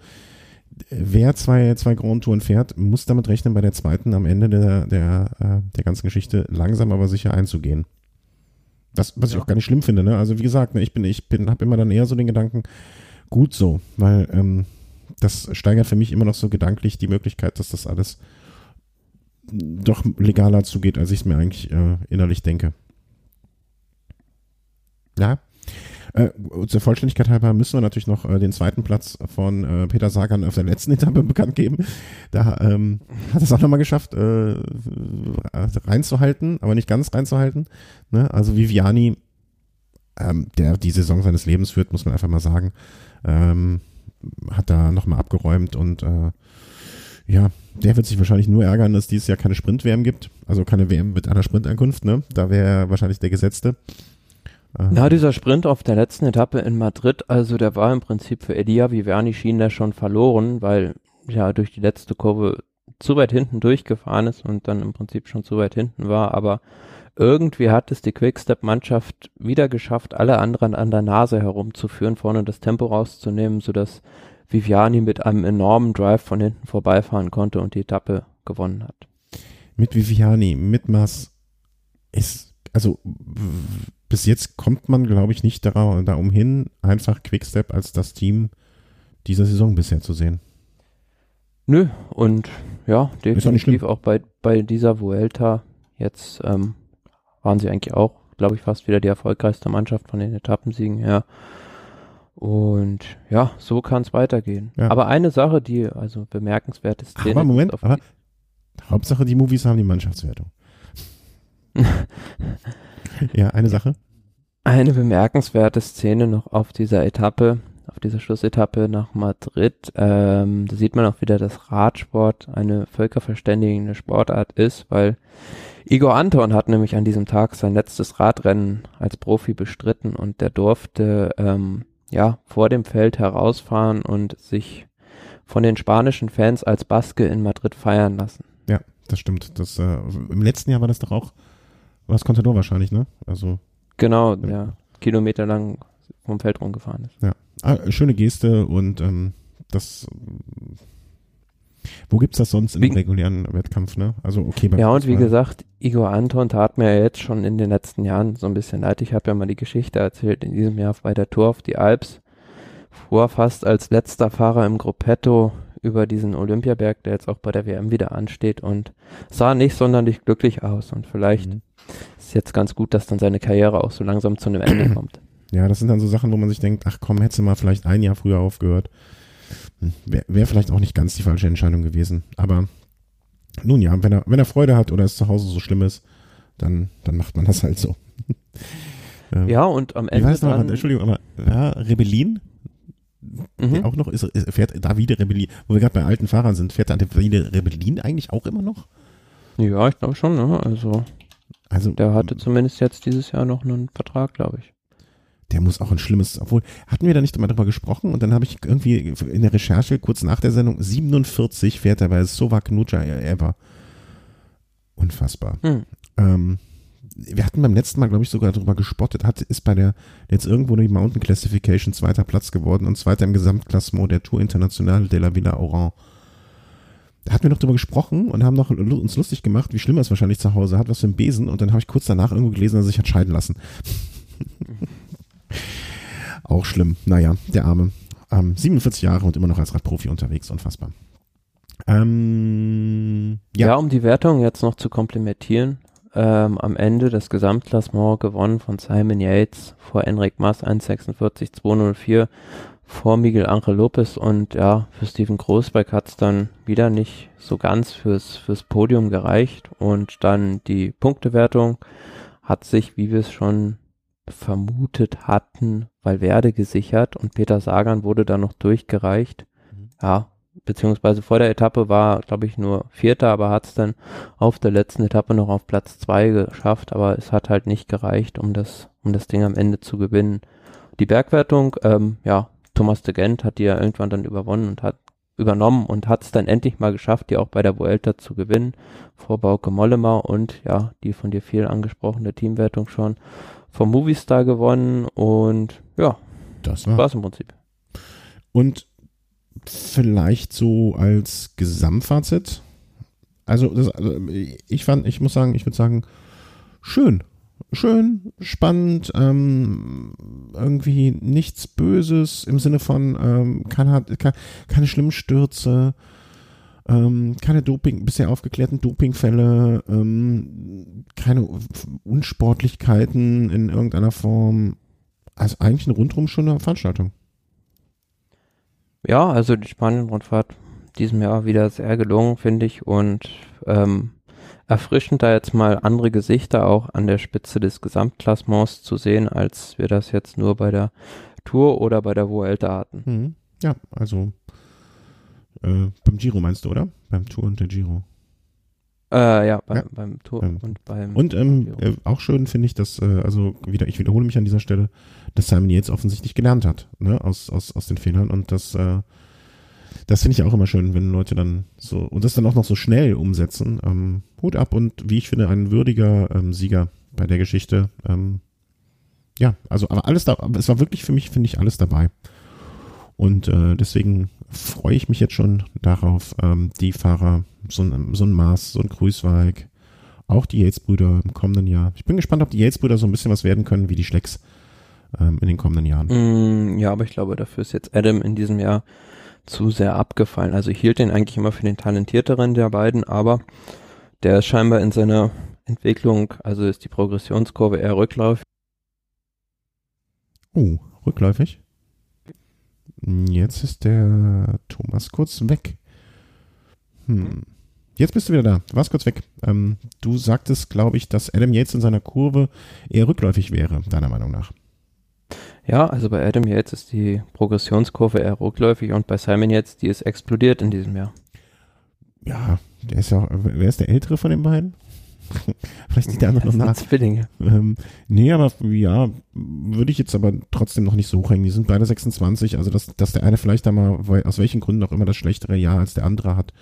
wer zwei, zwei Grand Touren fährt, muss damit rechnen, bei der zweiten am Ende der, der, äh, der ganzen Geschichte langsam aber sicher einzugehen. Das, was ja. ich auch gar nicht schlimm finde, ne? Also wie gesagt, ne, ich bin, ich bin, habe immer dann eher so den Gedanken, gut so, weil ähm, das steigert für mich immer noch so gedanklich die Möglichkeit, dass das alles doch legaler zugeht, als ich es mir eigentlich äh, innerlich denke. Ja. Äh, zur Vollständigkeit halber müssen wir natürlich noch äh, den zweiten Platz von äh, Peter Sagan auf der letzten [laughs] Etappe bekannt geben. Da ähm, hat es auch nochmal geschafft, äh, reinzuhalten, aber nicht ganz reinzuhalten. Ne? Also Viviani, ähm, der die Saison seines Lebens führt, muss man einfach mal sagen, ähm, hat da nochmal abgeräumt und äh, ja, der wird sich wahrscheinlich nur ärgern, dass dieses Jahr keine Sprint-WM gibt. Also keine WM mit einer Sprintankunft, ne? Da wäre er wahrscheinlich der Gesetzte. Na, dieser Sprint auf der letzten Etappe in Madrid, also der war im Prinzip für Elia Viviani schien der schon verloren, weil ja durch die letzte Kurve zu weit hinten durchgefahren ist und dann im Prinzip schon zu weit hinten war, aber irgendwie hat es die Quickstep-Mannschaft wieder geschafft, alle anderen an der Nase herumzuführen, vorne das Tempo rauszunehmen, sodass Viviani mit einem enormen Drive von hinten vorbeifahren konnte und die Etappe gewonnen hat. Mit Viviani, mit Mass ist, also bis jetzt kommt man, glaube ich, nicht darum da umhin, einfach Quickstep als das Team dieser Saison bisher zu sehen. Nö, und ja, auch definitiv schlimm. auch bei, bei dieser Vuelta jetzt ähm, waren sie eigentlich auch, glaube ich, fast wieder die erfolgreichste Mannschaft von den Etappensiegen her. Und ja, so kann es weitergehen. Ja. Aber eine Sache, die also bemerkenswert ist, Aber Moment, aber Hauptsache die Movies haben die Mannschaftswertung. [laughs] ja, eine Sache. Eine bemerkenswerte Szene noch auf dieser Etappe, auf dieser Schlussetappe nach Madrid. Ähm, da sieht man auch wieder, dass Radsport eine völkerverständigende Sportart ist, weil Igor Anton hat nämlich an diesem Tag sein letztes Radrennen als Profi bestritten und der durfte ähm, ja vor dem Feld herausfahren und sich von den spanischen Fans als Baske in Madrid feiern lassen. Ja, das stimmt. Das, äh, Im letzten Jahr war das doch auch, war es Contador wahrscheinlich, ne? Also, Genau, der kilometerlang vom Feld rumgefahren ist. ah, schöne Geste und ähm, das, wo gibt's das sonst im regulären Wettkampf, ne? Also, okay, Ja, und wie gesagt, Igor Anton tat mir ja jetzt schon in den letzten Jahren so ein bisschen leid. Ich habe ja mal die Geschichte erzählt, in diesem Jahr bei der Tour auf die Alps fuhr fast als letzter Fahrer im Gruppetto über diesen Olympiaberg, der jetzt auch bei der WM wieder ansteht und sah nicht sonderlich glücklich aus. Und vielleicht Mhm. ist jetzt ganz gut, dass dann seine Karriere auch so langsam zu einem Ende [clears throat] kommt. Ja, das sind dann so Sachen, wo man sich denkt, ach komm, hättest du mal vielleicht ein Jahr früher aufgehört. Wäre wär vielleicht auch nicht ganz die falsche Entscheidung gewesen. Aber nun ja, wenn er, wenn er Freude hat oder es zu Hause so schlimm ist, dann, dann macht man das halt so. [laughs] Ähm, Ja, und am Ende dran, Entschuldigung, aber ja, Rebellin, mhm. der auch noch ist, ist, fährt Davide Rebellin, wo wir gerade bei alten Fahrern sind, fährt Davide Rebellin eigentlich auch immer noch? ja, ich glaube schon, ne? Also Also, der hatte zumindest jetzt dieses Jahr noch einen Vertrag, glaube ich. Der muss auch ein schlimmes, obwohl, hatten wir da nicht mal drüber gesprochen und dann habe ich irgendwie in der Recherche kurz nach der Sendung 47 fährt er bei Sova Knuja ever. Unfassbar. Hm. Ähm, wir hatten beim letzten Mal, glaube ich, sogar drüber gespottet, hat, ist bei der, jetzt irgendwo die Mountain Classification zweiter Platz geworden und zweiter im Gesamtklassement der Tour Internationale de la Villa Oran. Da hatten wir noch drüber gesprochen und haben noch uns lustig gemacht, wie schlimm er es wahrscheinlich zu Hause hat, was für ein Besen. Und dann habe ich kurz danach irgendwo gelesen, dass er sich hat scheiden lassen. [laughs] Auch schlimm. Naja, der Arme. Ähm, 47 Jahre und immer noch als Radprofi unterwegs. Unfassbar. Ähm, Ja. ja. um die Wertung jetzt noch zu komplementieren. Ähm, am Ende das Gesamtklassement gewonnen von Simon Yates vor Enric Mas 1,46, 204 vor Miguel Angel Lopez und ja, für Steven Großberg hat es dann wieder nicht so ganz fürs, fürs Podium gereicht und dann die Punktewertung hat sich, wie wir es schon vermutet hatten, Valverde gesichert und Peter Sagan wurde dann noch durchgereicht. Mhm. Ja, beziehungsweise vor der Etappe war, glaube ich, nur Vierter, aber hat es dann auf der letzten Etappe noch auf Platz zwei geschafft, aber es hat halt nicht gereicht, um das, um das Ding am Ende zu gewinnen. Die Bergwertung, ähm, ja, Thomas de Gent hat die ja irgendwann dann überwonnen und hat übernommen und hat es dann endlich mal geschafft, die auch bei der Vuelta zu gewinnen, vor Bauke Mollema und ja, die von dir viel angesprochene Teamwertung schon vom Movistar gewonnen und ja, Das war. war's im Prinzip. Und vielleicht so als Gesamtfazit. Also, das, also ich fand, ich muss sagen, ich würde sagen, schön. Schön, spannend, ähm, irgendwie nichts Böses im Sinne von ähm, keine, keine, schlimmen Stürze, ähm, keine Doping, bisher aufgeklärten Dopingfälle, ähm, keine Unsportlichkeiten in irgendeiner Form. Also eigentlich eine rundrum schöne Veranstaltung. Ja, also die Spanien-Rundfahrt diesem Jahr wieder sehr gelungen, finde ich, und ähm, erfrischend da jetzt mal andere Gesichter auch an der Spitze des Gesamtklassements zu sehen, als wir das jetzt nur bei der Tour oder bei der Vuelta hatten. Mhm. Ja, also äh, beim Giro meinst du, oder? Beim Tour und der Giro. Äh, ja, beim, Ja. beim Tour Ähm, und beim Und ähm, äh, auch schön finde ich, dass, äh, also wieder, ich wiederhole mich an dieser Stelle, dass Simon Yates offensichtlich gelernt hat, ne, aus, aus, aus den Fehlern und das, äh, das finde ich auch immer schön, wenn Leute dann so, und das dann auch noch so schnell umsetzen. Ähm, Hut ab und wie ich finde, ein würdiger ähm, Sieger bei der Geschichte. Ähm, ja, also, aber alles da, aber es war wirklich für mich, finde ich, alles dabei. Und äh, deswegen freue ich mich jetzt schon darauf, ähm, die Fahrer, so ein, so ein Maß, so ein Grüßweig, auch die Yates-Brüder im kommenden Jahr. Ich bin gespannt, ob die Yates-Brüder so ein bisschen was werden können wie die Schlecks ähm, in den kommenden Jahren. Mm, ja, aber ich glaube, dafür ist jetzt Adam in diesem Jahr zu sehr abgefallen. Also ich hielt den eigentlich immer für den talentierteren der beiden, aber der ist scheinbar in seiner Entwicklung, also ist die Progressionskurve eher rückläufig. Oh, rückläufig. Jetzt ist der Thomas kurz weg. Hm. Jetzt bist du wieder da. Du warst kurz weg. Ähm, du sagtest, glaube ich, dass Adam Yates in seiner Kurve eher rückläufig wäre, deiner Meinung nach. Ja, also bei Adam Yates ist die Progressionskurve eher rückläufig und bei Simon jetzt, die ist explodiert in diesem Jahr. Ja, der ist ja, wer ist der Ältere von den beiden? [laughs] Vielleicht nicht der andere noch nach. Zwillinge. Ähm, nee, aber ja, würde ich jetzt aber trotzdem noch nicht so hochhängen. Die sind beide 26, also dass, dass der eine vielleicht da mal, aus welchen Gründen auch immer das schlechtere Jahr als der andere hat,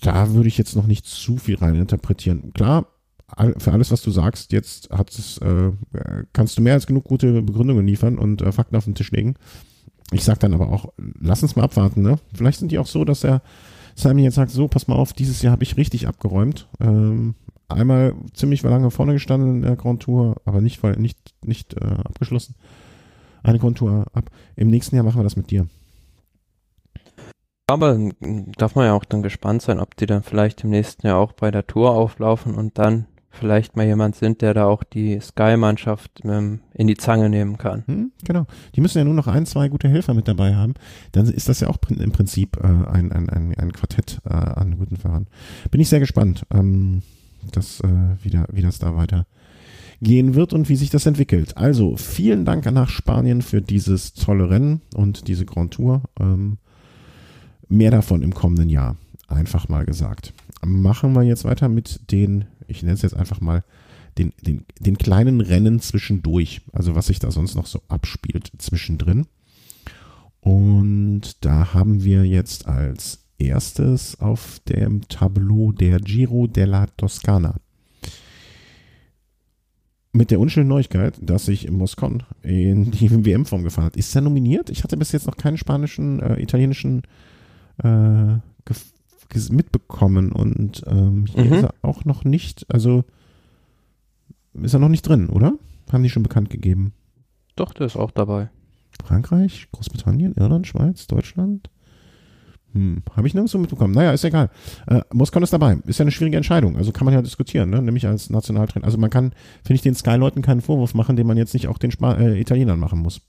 da würde ich jetzt noch nicht zu viel rein interpretieren. Klar, für alles, was du sagst, jetzt hat es, äh, kannst du mehr als genug gute Begründungen liefern und äh, Fakten auf den Tisch legen. Ich sag dann aber auch, lass uns mal abwarten, ne? Vielleicht sind die auch so, dass er Simon jetzt sagt, so, pass mal auf, dieses Jahr habe ich richtig abgeräumt. Ähm, einmal ziemlich lange vorne gestanden in der Grand Tour, aber nicht, nicht, nicht äh, abgeschlossen. Eine Grand Tour ab. Im nächsten Jahr machen wir das mit dir. Aber darf man ja auch dann gespannt sein, ob die dann vielleicht im nächsten Jahr auch bei der Tour auflaufen und dann vielleicht mal jemand sind, der da auch die Sky-Mannschaft ähm, in die Zange nehmen kann. Hm, genau. Die müssen ja nur noch ein, zwei gute Helfer mit dabei haben. Dann ist das ja auch im Prinzip äh, ein, ein, ein, ein Quartett äh, an guten Fahrern. Bin ich sehr gespannt. Ähm, das, äh, wie, da, wie das da weiter gehen wird und wie sich das entwickelt. Also vielen Dank nach Spanien für dieses tolle Rennen und diese Grand Tour. Ähm, mehr davon im kommenden Jahr. Einfach mal gesagt. Machen wir jetzt weiter mit den, ich nenne es jetzt einfach mal, den, den, den kleinen Rennen zwischendurch. Also was sich da sonst noch so abspielt zwischendrin. Und da haben wir jetzt als erstes auf dem Tableau der Giro della Toscana. Mit der unschönen Neuigkeit, dass sich Moscon in die [laughs] WM-Form gefahren hat. Ist er nominiert? Ich hatte bis jetzt noch keinen spanischen, äh, italienischen äh, mitbekommen und ähm, hier mhm. ist er auch noch nicht, also ist er noch nicht drin, oder? Haben die schon bekannt gegeben? Doch, der ist auch dabei. Frankreich, Großbritannien, Irland, Schweiz, Deutschland? Hm, habe ich nirgendwo mitbekommen. Naja, ist egal. Äh, Moskau ist dabei. Ist ja eine schwierige Entscheidung. Also kann man ja diskutieren, ne? nämlich als Nationaltrainer. Also man kann, finde ich, den Sky-Leuten keinen Vorwurf machen, den man jetzt nicht auch den Sp äh, Italienern machen muss.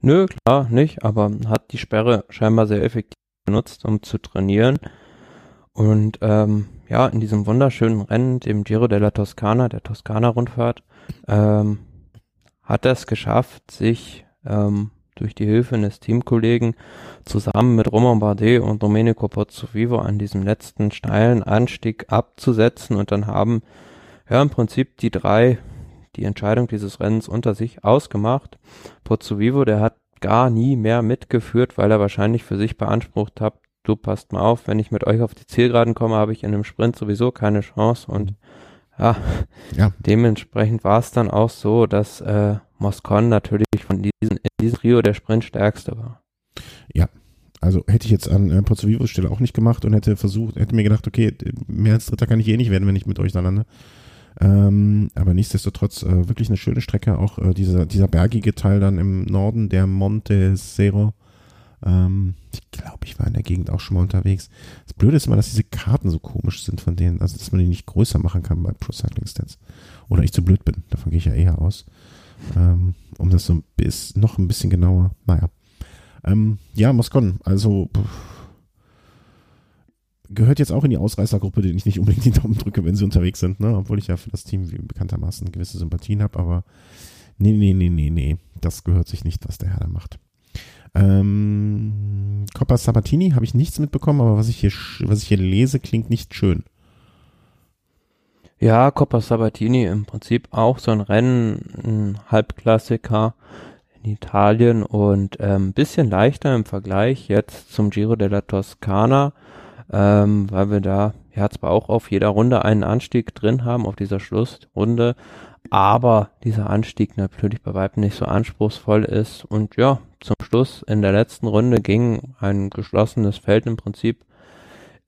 Nö, klar, nicht, aber hat die Sperre scheinbar sehr effektiv benutzt, um zu trainieren. Und ähm, ja, in diesem wunderschönen Rennen, dem Giro della Toscana, der Toskana-Rundfahrt, ähm, hat er es geschafft, sich ähm, durch die Hilfe eines Teamkollegen zusammen mit Romain Bardet und Domenico Pozzovivo an diesem letzten steilen Anstieg abzusetzen und dann haben ja im Prinzip die drei die Entscheidung dieses Rennens unter sich ausgemacht. Pozzovivo, der hat gar nie mehr mitgeführt, weil er wahrscheinlich für sich beansprucht hat, du passt mal auf, wenn ich mit euch auf die Zielgeraden komme, habe ich in einem Sprint sowieso keine Chance und ja, ja. dementsprechend war es dann auch so, dass äh, Moscon natürlich von diesen, in diesem Trio der Sprintstärkste war. Ja, also hätte ich jetzt an äh, Pozzovivos Stelle auch nicht gemacht und hätte versucht, hätte mir gedacht, okay, mehr als Dritter kann ich eh nicht werden, wenn ich mit euch da lande. Ähm, aber nichtsdestotrotz äh, wirklich eine schöne Strecke, auch äh, dieser, dieser bergige Teil dann im Norden, der Monte Zero. Ähm, ich glaube, ich war in der Gegend auch schon mal unterwegs. Das Blöde ist immer, dass diese Karten so komisch sind von denen, also dass man die nicht größer machen kann bei Pro Cycling Stats. Oder ich zu blöd bin, davon gehe ich ja eher aus. Ähm, um das so ein noch ein bisschen genauer, naja. Ähm, ja, Moscon, also pff, gehört jetzt auch in die Ausreißergruppe, denen ich nicht unbedingt die Daumen drücke, wenn sie unterwegs sind, ne? obwohl ich ja für das Team bekanntermaßen gewisse Sympathien habe, aber nee, nee, nee, nee, nee, das gehört sich nicht, was der Herr da macht. Ähm, Coppa Sabatini habe ich nichts mitbekommen, aber was ich hier, was ich hier lese, klingt nicht schön. Ja, Coppa Sabatini im Prinzip auch so ein Rennen, ein Halbklassiker in Italien und ein ähm, bisschen leichter im Vergleich jetzt zum Giro della Toscana ähm, weil wir da ja zwar auch auf jeder Runde einen Anstieg drin haben, auf dieser Schlussrunde, aber dieser Anstieg natürlich bei weitem nicht so anspruchsvoll ist. Und ja, zum Schluss in der letzten Runde ging ein geschlossenes Feld im Prinzip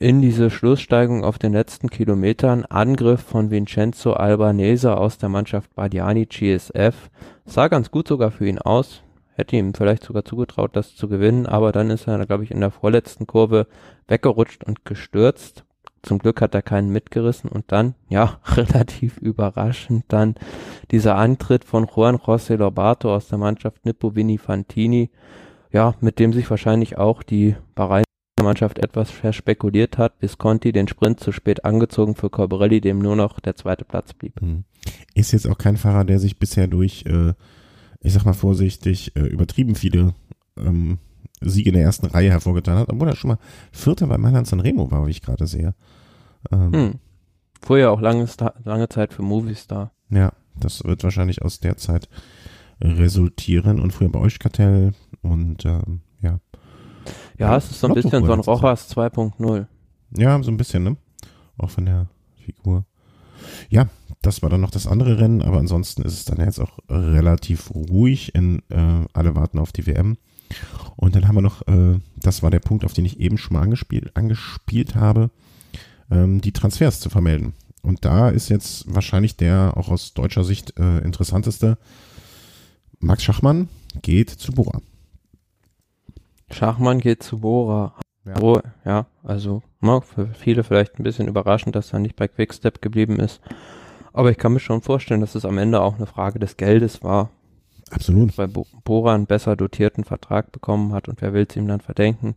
in diese Schlusssteigung auf den letzten Kilometern. Angriff von Vincenzo Albanese aus der Mannschaft Badiani GSF. Sah ganz gut sogar für ihn aus. Hätte ihm vielleicht sogar zugetraut, das zu gewinnen, aber dann ist er, glaube ich, in der vorletzten Kurve weggerutscht und gestürzt. Zum Glück hat er keinen mitgerissen und dann, ja, [laughs] relativ überraschend dann dieser Antritt von Juan José Lobato aus der Mannschaft Nippo Vini Fantini, ja, mit dem sich wahrscheinlich auch die Bahrain Mannschaft etwas verspekuliert hat, bis Conti den Sprint zu spät angezogen für Corborelli, dem nur noch der zweite Platz blieb. Hm. Ist jetzt auch kein Fahrer, der sich bisher durch, äh, ich sag mal vorsichtig, äh, übertrieben viele ähm, Siege in der ersten Reihe hervorgetan hat, obwohl er schon mal Vierter bei Mailand Sanremo war, wie ich gerade sehe. Ähm, hm. Vorher auch lange, lange Zeit für Movistar. Ja, das wird wahrscheinlich aus der Zeit resultieren und früher bei Euchkartell und ähm, ja. Es ist so ein bisschen so ein Rojas 2.0. Ja, so ein bisschen, ne? Auch von der Figur. Ja, das war dann noch das andere Rennen, aber ansonsten ist es dann jetzt auch relativ ruhig. In, äh, alle warten auf die WM. Und dann haben wir noch, äh, das war der Punkt, auf den ich eben schon mal angespielt, angespielt habe, ähm, die Transfers zu vermelden. Und da ist jetzt wahrscheinlich der auch aus deutscher Sicht äh, interessanteste. Max Schachmann geht zu Bora. Schachmann geht zu Bora. Ja. Oh, ja, also na, für viele vielleicht ein bisschen überraschend, dass er nicht bei Quickstep geblieben ist. Aber ich kann mir schon vorstellen, dass es am Ende auch eine Frage des Geldes war. Absolut. Weil Bora einen besser dotierten Vertrag bekommen hat und wer will es ihm dann verdenken,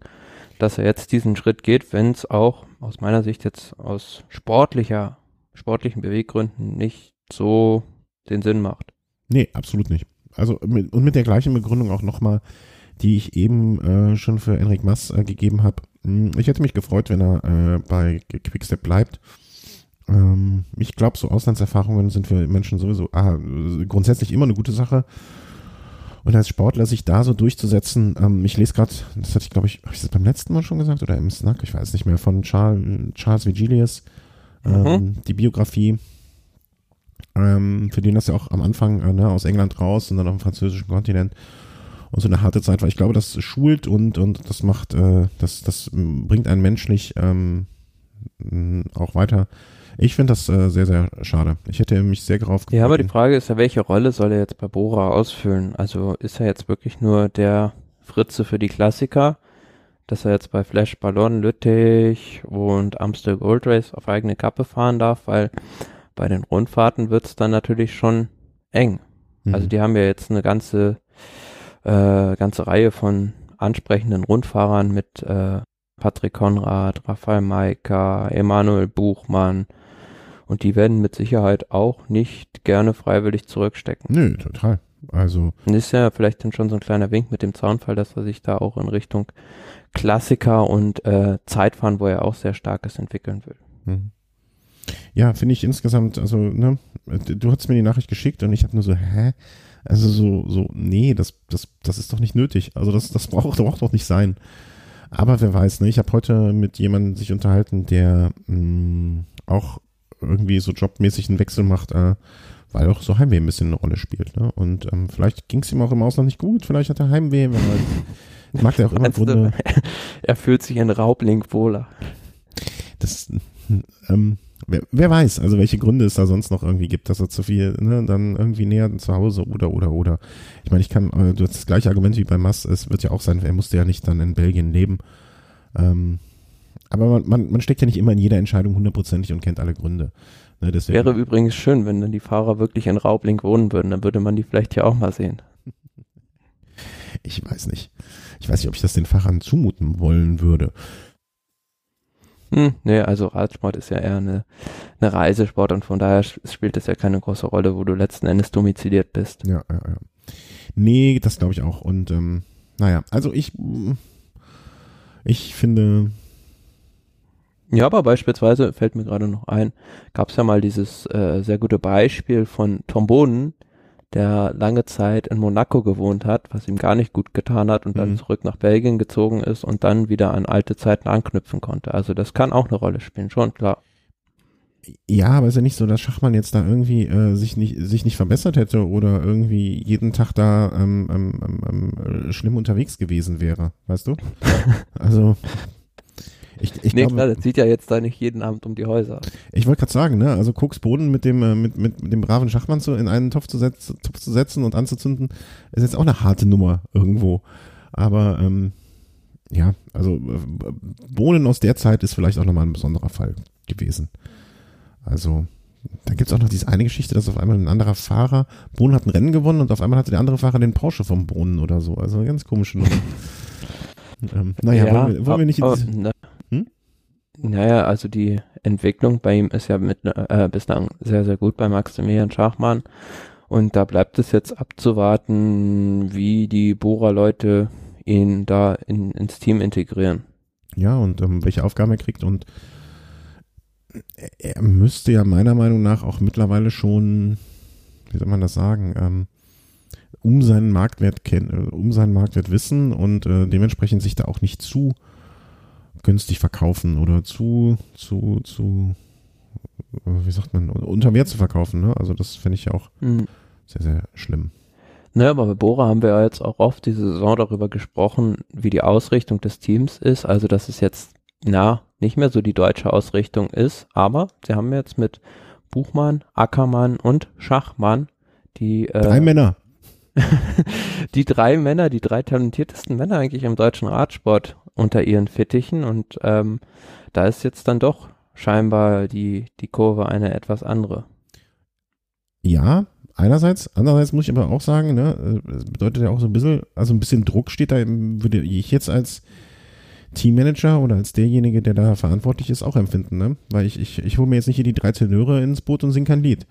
dass er jetzt diesen Schritt geht, wenn es auch aus meiner Sicht jetzt aus sportlicher, sportlichen Beweggründen nicht so den Sinn macht. Nee, absolut nicht. Also mit, und mit der gleichen Begründung auch nochmal, die ich eben äh, schon für Enric Mass äh, gegeben habe. Hm, ich hätte mich gefreut, wenn er äh, bei Quickstep bleibt. Ähm, ich glaube, so Auslandserfahrungen sind für Menschen sowieso ah, grundsätzlich immer eine gute Sache. Und als Sportler sich da so durchzusetzen, ähm, ich lese gerade, das hatte ich glaube ich, habe ich das beim letzten Mal schon gesagt oder im Snack, ich weiß nicht mehr, von Charles, Charles Vigilius, ähm, mhm. die Biografie, ähm, für den das ja auch am Anfang äh, ne, aus England raus und dann auf dem französischen Kontinent und so eine harte Zeit war. Ich glaube, das schult und, und das macht, äh, das, das bringt einen menschlich ähm, auch weiter ich finde das äh, sehr, sehr schade. Ich hätte mich sehr darauf gefreut. Ja, aber die Frage ist ja, welche Rolle soll er jetzt bei Bora ausfüllen? Also ist er jetzt wirklich nur der Fritze für die Klassiker, dass er jetzt bei Flash Ballon, Lüttich und Amstel Gold Race auf eigene Kappe fahren darf, weil bei den Rundfahrten wird's dann natürlich schon eng. Mhm. Also die haben ja jetzt eine ganze, äh, ganze Reihe von ansprechenden Rundfahrern mit äh, Patrick Konrad, Raphael Maika, Emanuel Buchmann, und die werden mit Sicherheit auch nicht gerne freiwillig zurückstecken. Nö, total. Also. ist ja vielleicht dann schon so ein kleiner Wink mit dem Zaunfall, dass er sich da auch in Richtung Klassiker und äh, Zeitfahren, wo er auch sehr starkes entwickeln will. Mhm. Ja, finde ich insgesamt, also, ne, du hast mir die Nachricht geschickt und ich habe nur so, hä? Also so, so, nee, das, das, das ist doch nicht nötig. Also das, das braucht, braucht doch nicht sein. Aber wer weiß, ne? Ich habe heute mit jemandem sich unterhalten, der mh, mm, auch irgendwie so jobmäßig einen Wechsel macht, äh, weil auch so Heimweh ein bisschen eine Rolle spielt. Ne? Und ähm, vielleicht ging es ihm auch im Ausland nicht gut, vielleicht hat er Heimweh, weil [laughs] er mag er auch immer Grunde. [laughs] Er fühlt sich in Raubling wohler. Das, ähm, wer, wer, weiß, also welche Gründe es da sonst noch irgendwie gibt, dass er zu viel, ne, dann irgendwie näher zu Hause oder, oder, oder. Ich meine, ich kann, äh, du hast das gleiche Argument wie bei Mass, es wird ja auch sein, er musste ja nicht dann in Belgien leben. Ähm, aber man, man, man steckt ja nicht immer in jeder Entscheidung hundertprozentig und kennt alle Gründe. Ne, Wäre übrigens schön, wenn dann die Fahrer wirklich in Raubling wohnen würden, dann würde man die vielleicht ja auch mal sehen. Ich weiß nicht. Ich weiß nicht, ob ich das den Fahrern zumuten wollen würde. Hm, nee, also Radsport ist ja eher eine, eine Reisesport und von daher spielt es ja keine große Rolle, wo du letzten Endes domiziliert bist. Ja, ja, ja. Nee, das glaube ich auch. Und ähm, naja, also ich, ich finde, ja, aber beispielsweise fällt mir gerade noch ein, gab es ja mal dieses äh, sehr gute Beispiel von Tom Boden, der lange Zeit in Monaco gewohnt hat, was ihm gar nicht gut getan hat und mhm. dann zurück nach Belgien gezogen ist und dann wieder an alte Zeiten anknüpfen konnte. Also das kann auch eine Rolle spielen, schon klar. Ja, aber ist ja nicht so, dass Schachmann jetzt da irgendwie äh, sich nicht sich nicht verbessert hätte oder irgendwie jeden Tag da ähm, ähm, ähm, ähm schlimm unterwegs gewesen wäre, weißt du? [laughs] also Ich, ich nee, glaube, klar, das sieht ja jetzt da nicht jeden Abend um die Häuser. Ich wollte gerade sagen, ne, also Koks Boden mit dem, äh, mit, mit, mit dem braven Schachmann zu, in einen Topf zu, setz, Topf zu setzen und anzuzünden, ist jetzt auch eine harte Nummer irgendwo. Aber ähm, ja, also äh, Bohnen aus der Zeit ist vielleicht auch nochmal ein besonderer Fall gewesen. Also, da gibt's auch noch diese eine Geschichte, dass auf einmal ein anderer Fahrer, Bohnen hat ein Rennen gewonnen und auf einmal hatte der andere Fahrer den Porsche vom Bohnen oder so. Also ganz komische Nummer. [laughs] ähm, naja, wollen, wir, wollen wir nicht aber, na? Naja, also die Entwicklung bei ihm ist ja mit, äh, bislang sehr, sehr gut bei Maximilian Schachmann. Und da bleibt es jetzt abzuwarten, wie die Bohrer-Leute ihn da in, ins Team integrieren. Ja, und ähm, welche Aufgaben er kriegt. Und er müsste ja meiner Meinung nach auch mittlerweile schon, wie soll man das sagen, ähm, um seinen Marktwert kennen, um seinen Marktwert wissen und äh, dementsprechend sich da auch nicht zu günstig verkaufen oder zu, zu, zu, äh, wie sagt man, unter Wert zu verkaufen. Ne? Also das finde ich ja auch Hm. sehr, sehr schlimm. Ne, aber bei Bora haben wir ja jetzt auch oft diese Saison darüber gesprochen, wie die Ausrichtung des Teams ist. Also, dass es jetzt, na, nicht mehr so die deutsche Ausrichtung ist. Aber sie haben jetzt mit Buchmann, Ackermann und Schachmann die, Drei äh, Männer. [laughs] die drei Männer, die drei talentiertesten Männer eigentlich im deutschen Radsport unter ihren Fittichen. Und ähm, da ist jetzt dann doch scheinbar die, die Kurve eine etwas andere. Ja, einerseits, andererseits muss ich aber auch sagen, ne, äh, das bedeutet ja auch so ein bisschen, also ein bisschen Druck steht da, würde ich jetzt als Teammanager oder als derjenige, der da verantwortlich ist, auch empfinden, ne? Weil ich, ich, ich hole mir jetzt nicht hier die drei Tenöre ins Boot und singe kein Lied.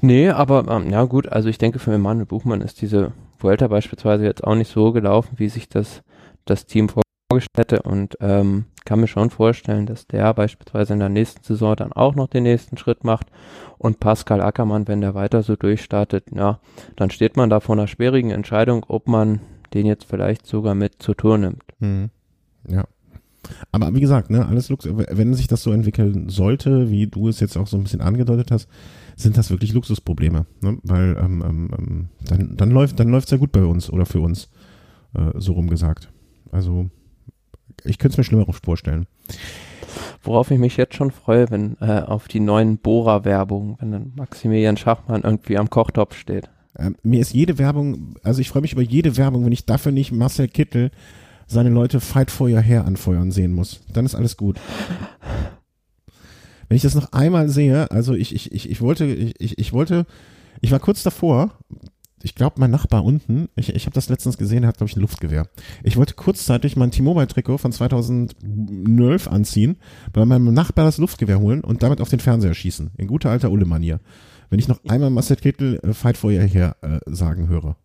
Nee, aber ähm, ja gut, also ich denke für Emanuel Buchmann ist diese Vuelta beispielsweise jetzt auch nicht so gelaufen, wie sich das, das Team vorgestellt hätte und ähm, kann mir schon vorstellen, dass der beispielsweise in der nächsten Saison dann auch noch den nächsten Schritt macht und Pascal Ackermann, wenn der weiter so durchstartet, ja, dann steht man da vor einer schwierigen Entscheidung, ob man den jetzt vielleicht sogar mit zur Tour nimmt. Mhm. Ja. Aber wie gesagt, ne, alles Lux wenn sich das so entwickeln sollte, wie du es jetzt auch so ein bisschen angedeutet hast, sind das wirklich Luxusprobleme, ne? Weil ähm, ähm, ähm, dann, dann läuft dann ja gut bei uns oder für uns, äh, so rum gesagt. Also ich könnte es mir schlimmer vorstellen. Worauf ich mich jetzt schon freue, wenn äh, auf die neuen Bohrer-Werbung, wenn dann Maximilian Schachmann irgendwie am Kochtopf steht. Ähm, mir ist jede Werbung, also ich freue mich über jede Werbung, wenn ich dafür nicht Marcel Kittel seine Leute Fight for Your Hair anfeuern sehen muss. Dann ist alles gut. Wenn ich das noch einmal sehe, also ich, ich, ich, ich wollte, ich, ich, ich wollte, ich war kurz davor, ich glaube, mein Nachbar unten, ich, ich habe das letztens gesehen, er hat, glaube ich, ein Luftgewehr. Ich wollte kurzzeitig mein T-Mobile-Trikot von 2012 anziehen, bei meinem Nachbar das Luftgewehr holen und damit auf den Fernseher schießen. In guter alter Ulle-Manier. Wenn ich noch einmal Marcel Kittel äh, Fight for Your Hair äh, sagen höre,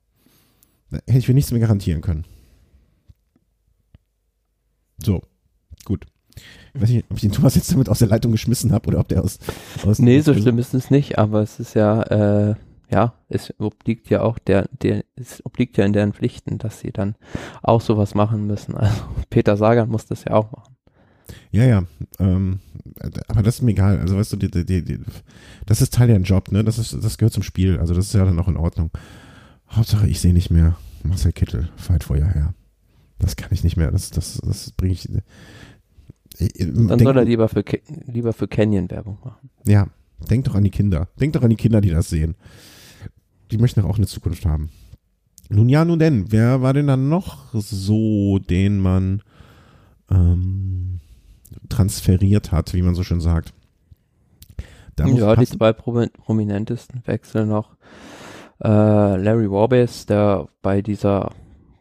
dann hätte ich mir nichts mehr garantieren können. So, gut. Ich weiß nicht, ob ich den Thomas jetzt damit aus der Leitung geschmissen habe oder ob der aus. aus Nee, so schlimm ist es nicht, aber es ist ja, äh, ja, es obliegt ja auch der, der, es obliegt ja in deren Pflichten, dass sie dann auch sowas machen müssen. [laughs] Also Peter Sagan muss das ja auch machen. Ja, ja. Ähm, aber das ist mir egal. Also weißt du, die, die, die, das ist Teil deren Job, ne? Das ist, das gehört zum Spiel. Also das ist ja dann auch in Ordnung. Hauptsache, ich sehe nicht mehr Marcel Kittel, Fight Your Hair. Das kann ich nicht mehr. Das, das, das bringe ich. ich Dann denk- soll er lieber für, lieber für Canyon Werbung machen. Ja, denk doch an die Kinder. Denk doch an die Kinder, die das sehen. Die möchten auch eine Zukunft haben. Nun ja, nun denn, wer war denn dann noch so, den man ähm, transferiert hat, wie man so schön sagt? Da ja, die zwei promi- prominentesten wechseln noch. Äh, Larry Warbes, der bei dieser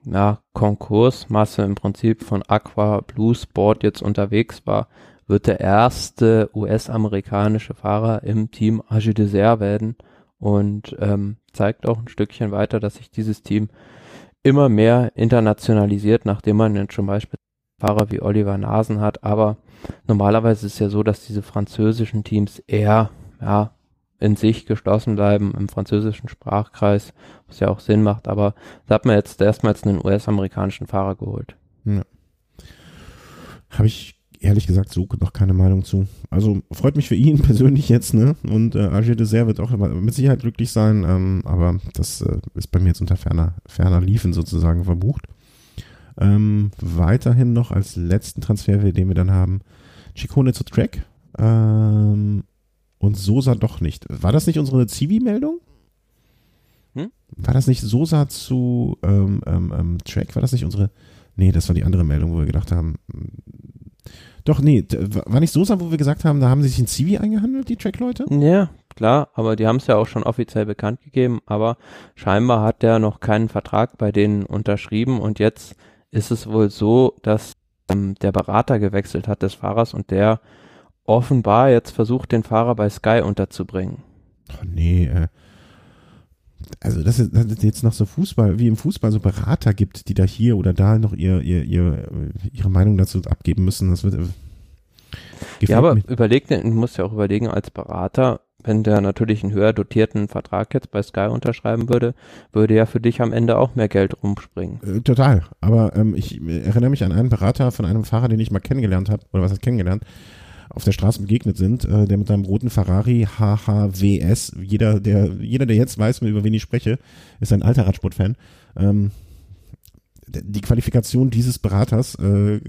ja, Konkursmasse im Prinzip von Aqua Blue Sport jetzt unterwegs war, wird der erste US-amerikanische Fahrer im Team Agi Desert werden und ähm, zeigt auch ein Stückchen weiter, dass sich dieses Team immer mehr internationalisiert, nachdem man jetzt zum Beispiel Fahrer wie Oliver Nasen hat, aber normalerweise ist es ja so, dass diese französischen Teams eher ja, in sich geschlossen bleiben im französischen Sprachkreis, was ja auch Sinn macht, aber da hat man jetzt erstmals einen US-amerikanischen Fahrer geholt. Habe ich ehrlich gesagt so noch keine Meinung zu. Also freut mich für ihn [laughs] persönlich jetzt, ne? Und äh, Agir Dessert wird auch mit Sicherheit glücklich sein, ähm, aber das äh, ist bei mir jetzt unter ferner, ferner Liefen sozusagen verbucht. Ähm, weiterhin noch als letzten Transfer, den wir dann haben, Chikone zu Track. Ähm, und Sosa doch nicht. War das nicht unsere Zivi-Meldung? Hm? War das nicht Sosa zu ähm, ähm, ähm, Track? War das nicht unsere? Nee, das war die andere Meldung, wo wir gedacht haben. Doch, nee, war nicht Sosa, wo wir gesagt haben, da haben sie sich in Zivi eingehandelt, die Track-Leute? Ja, klar, aber die haben es ja auch schon offiziell bekannt gegeben, aber scheinbar hat der noch keinen Vertrag bei denen unterschrieben und jetzt ist es wohl so, dass ähm, der Berater gewechselt hat des Fahrers und der offenbar jetzt versucht, den Fahrer bei Sky unterzubringen. Oh nee, äh, also dass es, dass es jetzt noch so Fußball, wie im Fußball so Berater gibt, die da hier oder da noch ihr, ihr, ihr, ihre Meinung dazu abgeben müssen, das wird äh, Ja, aber überleg, du musst ja auch überlegen, als Berater, wenn der natürlich einen höher dotierten Vertrag jetzt bei Sky unterschreiben würde, würde ja für dich am Ende auch mehr Geld rumspringen. Äh, total. Aber ähm, ich erinnere mich an einen Berater von einem Fahrer, den ich mal kennengelernt habe, oder was heißt kennengelernt, auf der Straße begegnet sind, äh, der mit seinem roten Ferrari HHWS, jeder, der, jeder, der jetzt weiß, über wen ich spreche, ist ein alter Radsportfan. Ähm, die Qualifikation dieses Beraters äh,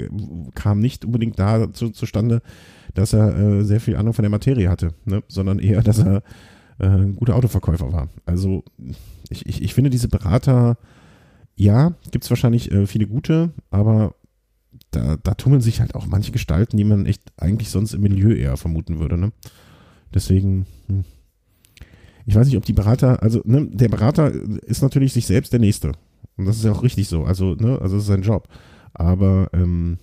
kam nicht unbedingt da zu, zustande, dass er äh, sehr viel Ahnung von der Materie hatte, ne? sondern eher, dass er äh, ein guter Autoverkäufer war. Also ich, ich, ich finde diese Berater, ja, gibt es wahrscheinlich äh, viele gute, aber da, da tummeln sich halt auch manche Gestalten, die man echt eigentlich sonst im Milieu eher vermuten würde. Ne? Deswegen, hm. ich weiß nicht, ob die Berater, also ne, der Berater ist natürlich sich selbst der Nächste. Und das ist ja auch richtig so. Also, ne, also das ist sein Job. Aber ähm,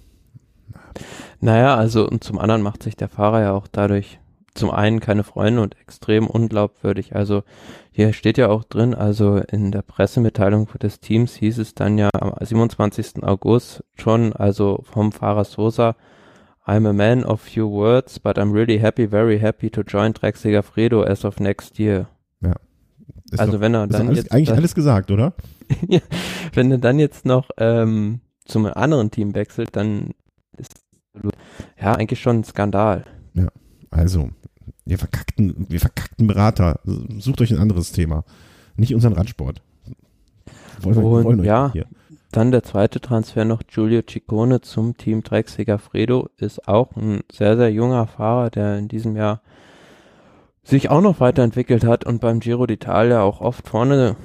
naja, also und zum anderen macht sich der Fahrer ja auch dadurch zum einen keine Freunde und extrem unglaubwürdig. Also hier steht ja auch drin, also in der Pressemitteilung des Teams hieß es dann ja am 27. August schon, also vom Fahrer Sosa, I'm a man of few words, but I'm really happy, very happy to join Trek Segafredo as of next year. Ja. Ist also doch, wenn er dann alles, jetzt eigentlich alles gesagt, oder? [laughs] wenn er dann jetzt noch ähm, zum anderen Team wechselt, dann ist ja eigentlich schon ein Skandal. Ja, also wir verkackten, wir verkackten Berater. Sucht euch ein anderes Thema. Nicht unseren Radsport. Wollen, wir, Und, wollen ja, hier. dann der zweite Transfer noch Giulio Ciccone zum Team Trek Segafredo ist auch ein sehr, sehr junger Fahrer, der in diesem Jahr sich auch noch weiterentwickelt hat und beim Giro d'Italia auch oft vorne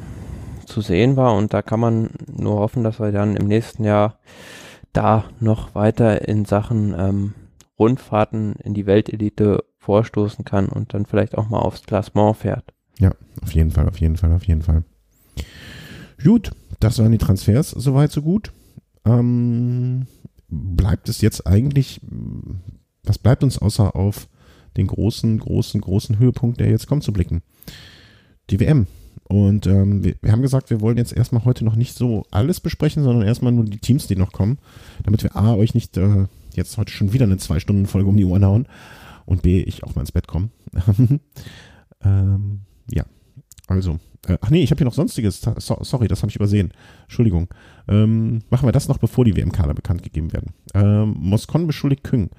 zu sehen war und da kann man nur hoffen, dass er dann im nächsten Jahr da noch weiter in Sachen ähm, Rundfahrten in die Weltelite vorstoßen kann und dann vielleicht auch mal aufs Klassement fährt. Ja, auf jeden Fall, auf jeden Fall, auf jeden Fall. Gut, das waren die Transfers, soweit so gut. Ähm, bleibt es jetzt eigentlich, was bleibt uns außer auf den großen, großen, großen Höhepunkt, der jetzt kommt, zu blicken? Die WM. Und ähm, wir, wir, haben gesagt, wir wollen jetzt erstmal heute noch nicht so alles besprechen, sondern erstmal nur die Teams, die noch kommen, damit wir A, euch nicht äh, jetzt heute schon wieder eine Zwei-Stunden-Folge um die Ohren hauen und B, ich auch mal ins Bett komme. [laughs] ähm, ja, also. Äh, ach nee, ich habe hier noch sonstiges. So, sorry, das habe ich übersehen. Entschuldigung. Ähm, machen wir das noch, bevor die WM-Kader bekannt gegeben werden. Ähm, Moskon beschuldigt Küng.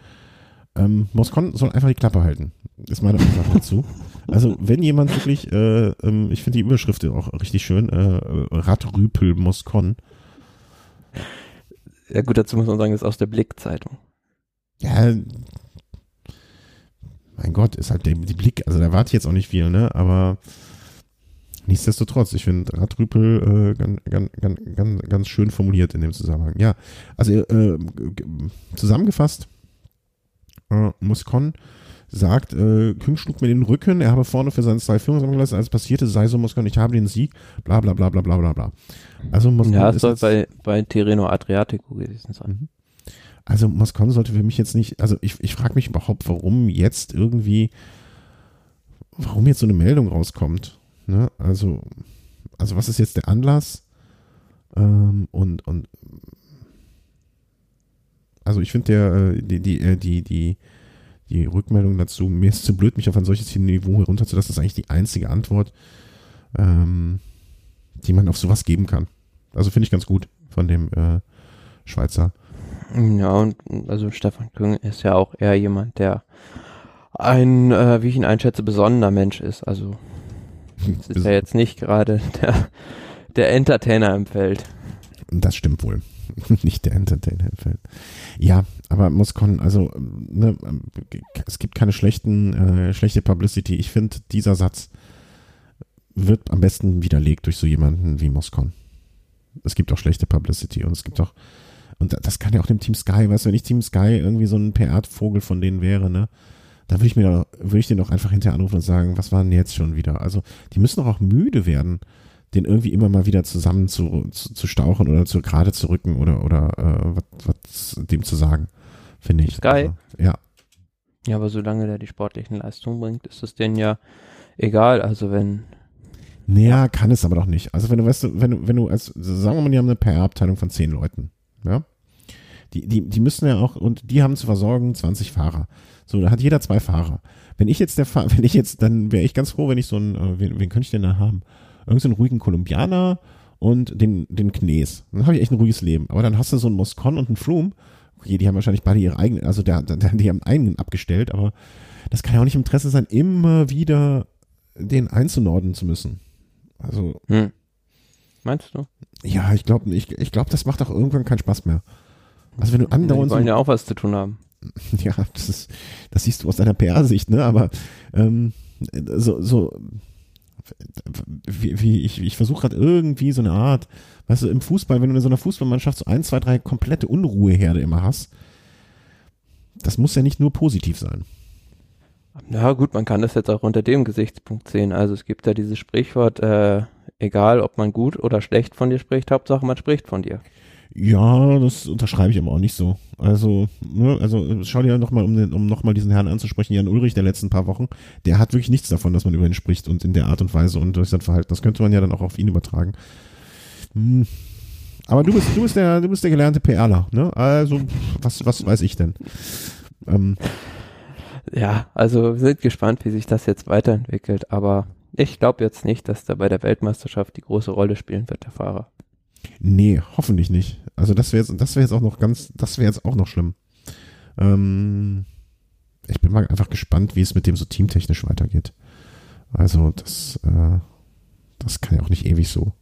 Ähm, Moskon soll einfach die Klappe halten. Ist meine Antwort [laughs] dazu. Also, wenn jemand wirklich, äh, ähm, ich finde die Überschrift auch richtig schön, äh, Radrüpel Moskon. Ja, gut, dazu muss man sagen, ist aus der Blick-Zeitung. Ja, mein Gott, ist halt der, die Blick, also da warte ich jetzt auch nicht viel, ne? Aber nichtsdestotrotz, ich finde Radrüpel äh, ganz, ganz, ganz, ganz schön formuliert in dem Zusammenhang. Ja, also äh, zusammengefasst, äh, Muskon sagt, äh, Küng schlug mir den Rücken, er habe vorne für seine zwei Führungen gelassen, als passierte, sei so Muskon, ich habe den Sieg, bla bla bla bla bla bla bla. Also Muskon Ja, es soll bei, bei Tirreno Adriatico gewesen sein. Also Moscon sollte für mich jetzt nicht, also ich, ich frage mich überhaupt, warum jetzt irgendwie, warum jetzt so eine Meldung rauskommt. Ne? Also, also was ist jetzt der Anlass? Ähm, und, und also ich finde der, äh, die, die, äh, die, die, die Rückmeldung dazu, mir ist zu blöd, mich auf ein solches Niveau herunterzulassen, das ist eigentlich die einzige Antwort, ähm, die man auf sowas geben kann. Also finde ich ganz gut von dem äh, Schweizer ja, und also Stefan Küng ist ja auch eher jemand, der ein, äh, wie ich ihn einschätze, besonderer Mensch ist. Also ist ja jetzt nicht gerade der, der Entertainer im Feld. Das stimmt wohl. [laughs] Nicht der Entertainer-Fan. Ja, aber Moscon, also ne, es gibt keine schlechten, äh, schlechte Publicity. Ich finde, dieser Satz wird am besten widerlegt durch so jemanden wie Moscon. Es gibt auch schlechte Publicity und es gibt auch, und das kann ja auch dem Team Sky, weißt du, wenn ich Team Sky irgendwie so ein PR-Vogel von denen wäre, ne, da würde ich mir doch, würde ich den doch einfach hinterher anrufen und sagen, was war denn jetzt schon wieder? Also, die müssen doch auch müde werden den irgendwie immer mal wieder zusammen zu, zu, zu stauchen oder zu gerade zu rücken oder, oder äh, was, was dem zu sagen, finde ich. Sky? Also, ja. Ja, aber solange der die sportlichen Leistungen bringt, ist es denen ja egal. Also wenn. Naja, kann es aber doch nicht. Also wenn du weißt, wenn du, wenn du als, sagen wir mal, die haben eine PR-Abteilung von zehn Leuten, ja. Die, die, die müssen ja auch, und die haben zu versorgen 20 Fahrer. So, da hat jeder zwei Fahrer. Wenn ich jetzt der Fahrer, [laughs] wenn ich jetzt, dann wäre ich ganz froh, wenn ich so ein, äh, wen, wen könnte ich denn da haben? irgendeinen ruhigen Kolumbianer und den, den Knes. Dann habe ich echt ein ruhiges Leben. Aber dann hast du so einen Moscon und einen Froome. Okay, die haben wahrscheinlich beide ihre eigenen, also der, der, die haben einen abgestellt, aber das kann ja auch nicht im Interesse sein, immer wieder den einzunorden zu müssen. Also. Hm. Meinst du? Ja, ich glaube, ich, ich glaube, das macht auch irgendwann keinen Spaß mehr. Also wenn du andauernd. Die wollen ja auch was zu tun haben. [laughs] Ja, das ist, das siehst du aus deiner PR-Sicht, ne? Aber ähm, so, so, wie, wie ich, ich versuche gerade irgendwie so eine Art, weißt du, im Fußball, wenn du in so einer Fußballmannschaft so ein, zwei, drei komplette Unruheherde immer hast, das muss ja nicht nur positiv sein. Ja gut, man kann das jetzt auch unter dem Gesichtspunkt sehen. Also es gibt ja dieses Sprichwort, äh, egal ob man gut oder schlecht von dir spricht, Hauptsache man spricht von dir. Ja, das unterschreibe ich aber auch nicht so. Also, ne, also schau dir nochmal, um, den, um nochmal diesen Herrn anzusprechen, Jan Ulrich der letzten paar Wochen, der hat wirklich nichts davon, dass man über ihn spricht und in der Art und Weise und durch sein Verhalten. Das könnte man ja dann auch auf ihn übertragen. Hm. Aber du bist, du bist der, du bist der gelernte PRler, ne? Also, was, was weiß ich denn? Ähm. Ja, also wir sind gespannt, wie sich das jetzt weiterentwickelt, aber ich glaube jetzt nicht, dass da bei der Weltmeisterschaft die große Rolle spielen wird, der Fahrer. Nee, hoffentlich nicht. Also das wäre jetzt, das wäre jetzt auch noch ganz, das wäre jetzt auch noch schlimm. Ähm, ich bin mal einfach gespannt, wie es mit dem so teamtechnisch weitergeht. Also das, äh, das kann ja auch nicht ewig so,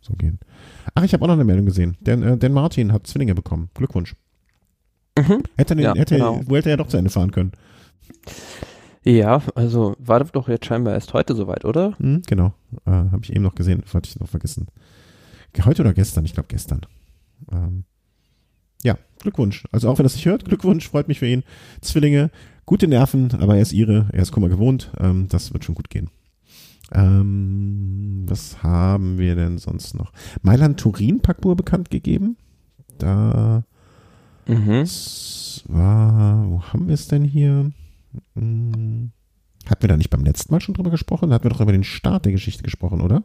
so gehen. Ach, ich habe auch noch eine Meldung gesehen. Denn, äh, denn Martin hat Zwillinge bekommen. Glückwunsch. Mhm. Hätte, den, ja, hätte, genau. hätte er doch zu Ende fahren können. Ja, also war doch jetzt scheinbar erst heute soweit, oder? Mhm, genau. Äh, habe ich eben noch gesehen, hatte ich noch vergessen. Heute oder gestern? Ich glaube gestern. Ähm, ja, Glückwunsch. Also auch wenn er es nicht hört, Glückwunsch, freut mich für ihn. Zwillinge, gute Nerven, aber er ist ihre, er ist Kummer gewohnt. Ähm, das wird schon gut gehen. Ähm, was haben wir denn sonst noch? Mailand Turin Packbur bekannt gegeben. Da mhm. war, wo haben wir es denn hier? Hm, hatten wir da nicht beim letzten Mal schon drüber gesprochen? Da hatten wir doch über den Start der Geschichte gesprochen, oder?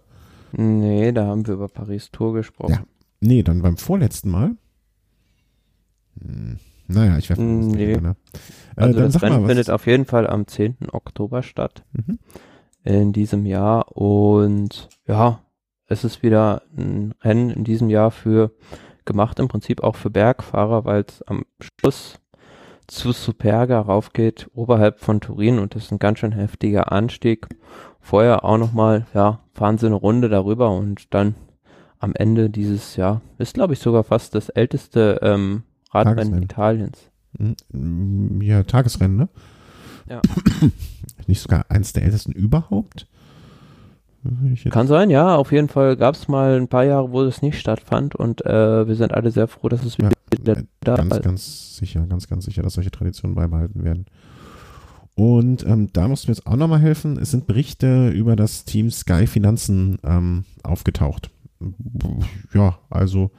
Nee, da haben wir über Paris Tour gesprochen. Ja. Nee, dann beim vorletzten Mal. Hm, naja, ich werde hm, nee. ne? äh, Also das Rennen mal, findet auf jeden Fall am 10. Oktober statt. Mhm. In diesem Jahr. Und ja, es ist wieder ein Rennen in diesem Jahr für gemacht im Prinzip auch für Bergfahrer, weil es am Schluss zu Superga raufgeht, oberhalb von Turin und das ist ein ganz schön heftiger Anstieg. Vorher auch nochmal, ja, fahren sie eine Runde darüber und dann am Ende dieses Jahr ist, glaube ich, sogar fast das älteste ähm, Radrennen Italiens. Hm, ja, Tagesrennen, ne? Ja. [coughs] Nicht sogar eins der ältesten überhaupt? Kann sein, ja. Auf jeden Fall gab es mal ein paar Jahre, wo das nicht stattfand und äh, wir sind alle sehr froh, dass es wieder, ja, da ist. Ganz, ganz sicher, ganz, ganz sicher, dass solche Traditionen beibehalten werden. Und ähm, da mussten wir jetzt auch nochmal helfen. Es sind Berichte über das Team Sky Finanzen ähm, aufgetaucht. Ja, also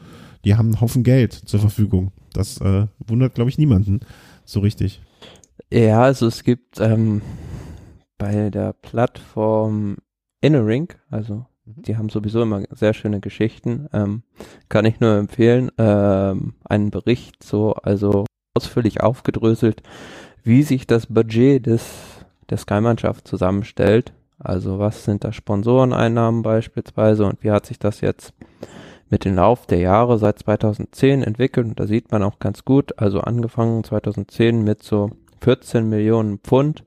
die haben einen Haufen Geld zur Verfügung. Das äh, wundert, glaube ich, niemanden so richtig. Ja, also es gibt ähm, bei der Plattform Innering, also. Die haben sowieso immer sehr schöne Geschichten, ähm, kann ich nur empfehlen, ähm, einen Bericht so, also ausführlich aufgedröselt, wie sich das Budget des, der Sky-Mannschaft zusammenstellt. Also was sind da Sponsoreneinnahmen beispielsweise und wie hat sich das jetzt mit dem Lauf der Jahre seit 2010 entwickelt? Und da sieht man auch ganz gut, also angefangen 2010 mit so 14 Millionen Pfund.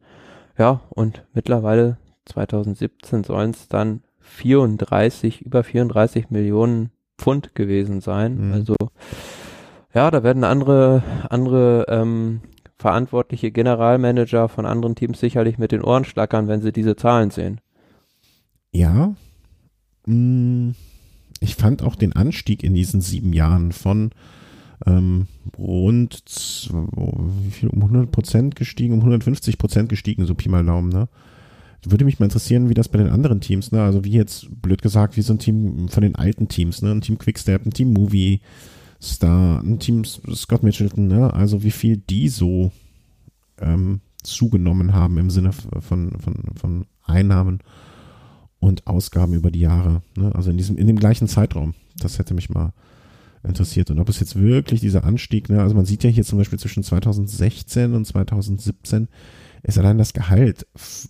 Ja, und mittlerweile 2017 sollen es dann 34, über 34 Millionen Pfund gewesen sein. Mhm. Also ja, da werden andere, andere ähm, verantwortliche Generalmanager von anderen Teams sicherlich mit den Ohren schlackern, wenn sie diese Zahlen sehen. Ja. Mm, ich fand auch den Anstieg in diesen sieben Jahren von ähm, rund viel, um 100 Prozent gestiegen, um 150 Prozent gestiegen, so Pi mal Daumen, ne? Würde mich mal interessieren, wie das bei den anderen Teams, ne? Also wie jetzt, blöd gesagt, wie so ein Team von den alten Teams, ne? Ein Team Quickstep, ein Team Movie, Star, ein Team Scott Mitchelton, ne? Also wie viel die so ähm, zugenommen haben im Sinne von, von, von Einnahmen und Ausgaben über die Jahre. Ne? Also in diesem, in dem gleichen Zeitraum. Das hätte mich mal interessiert. Und ob es jetzt wirklich dieser Anstieg, ne, also man sieht ja hier zum Beispiel zwischen 2016 und 2017 ist allein das Gehalt,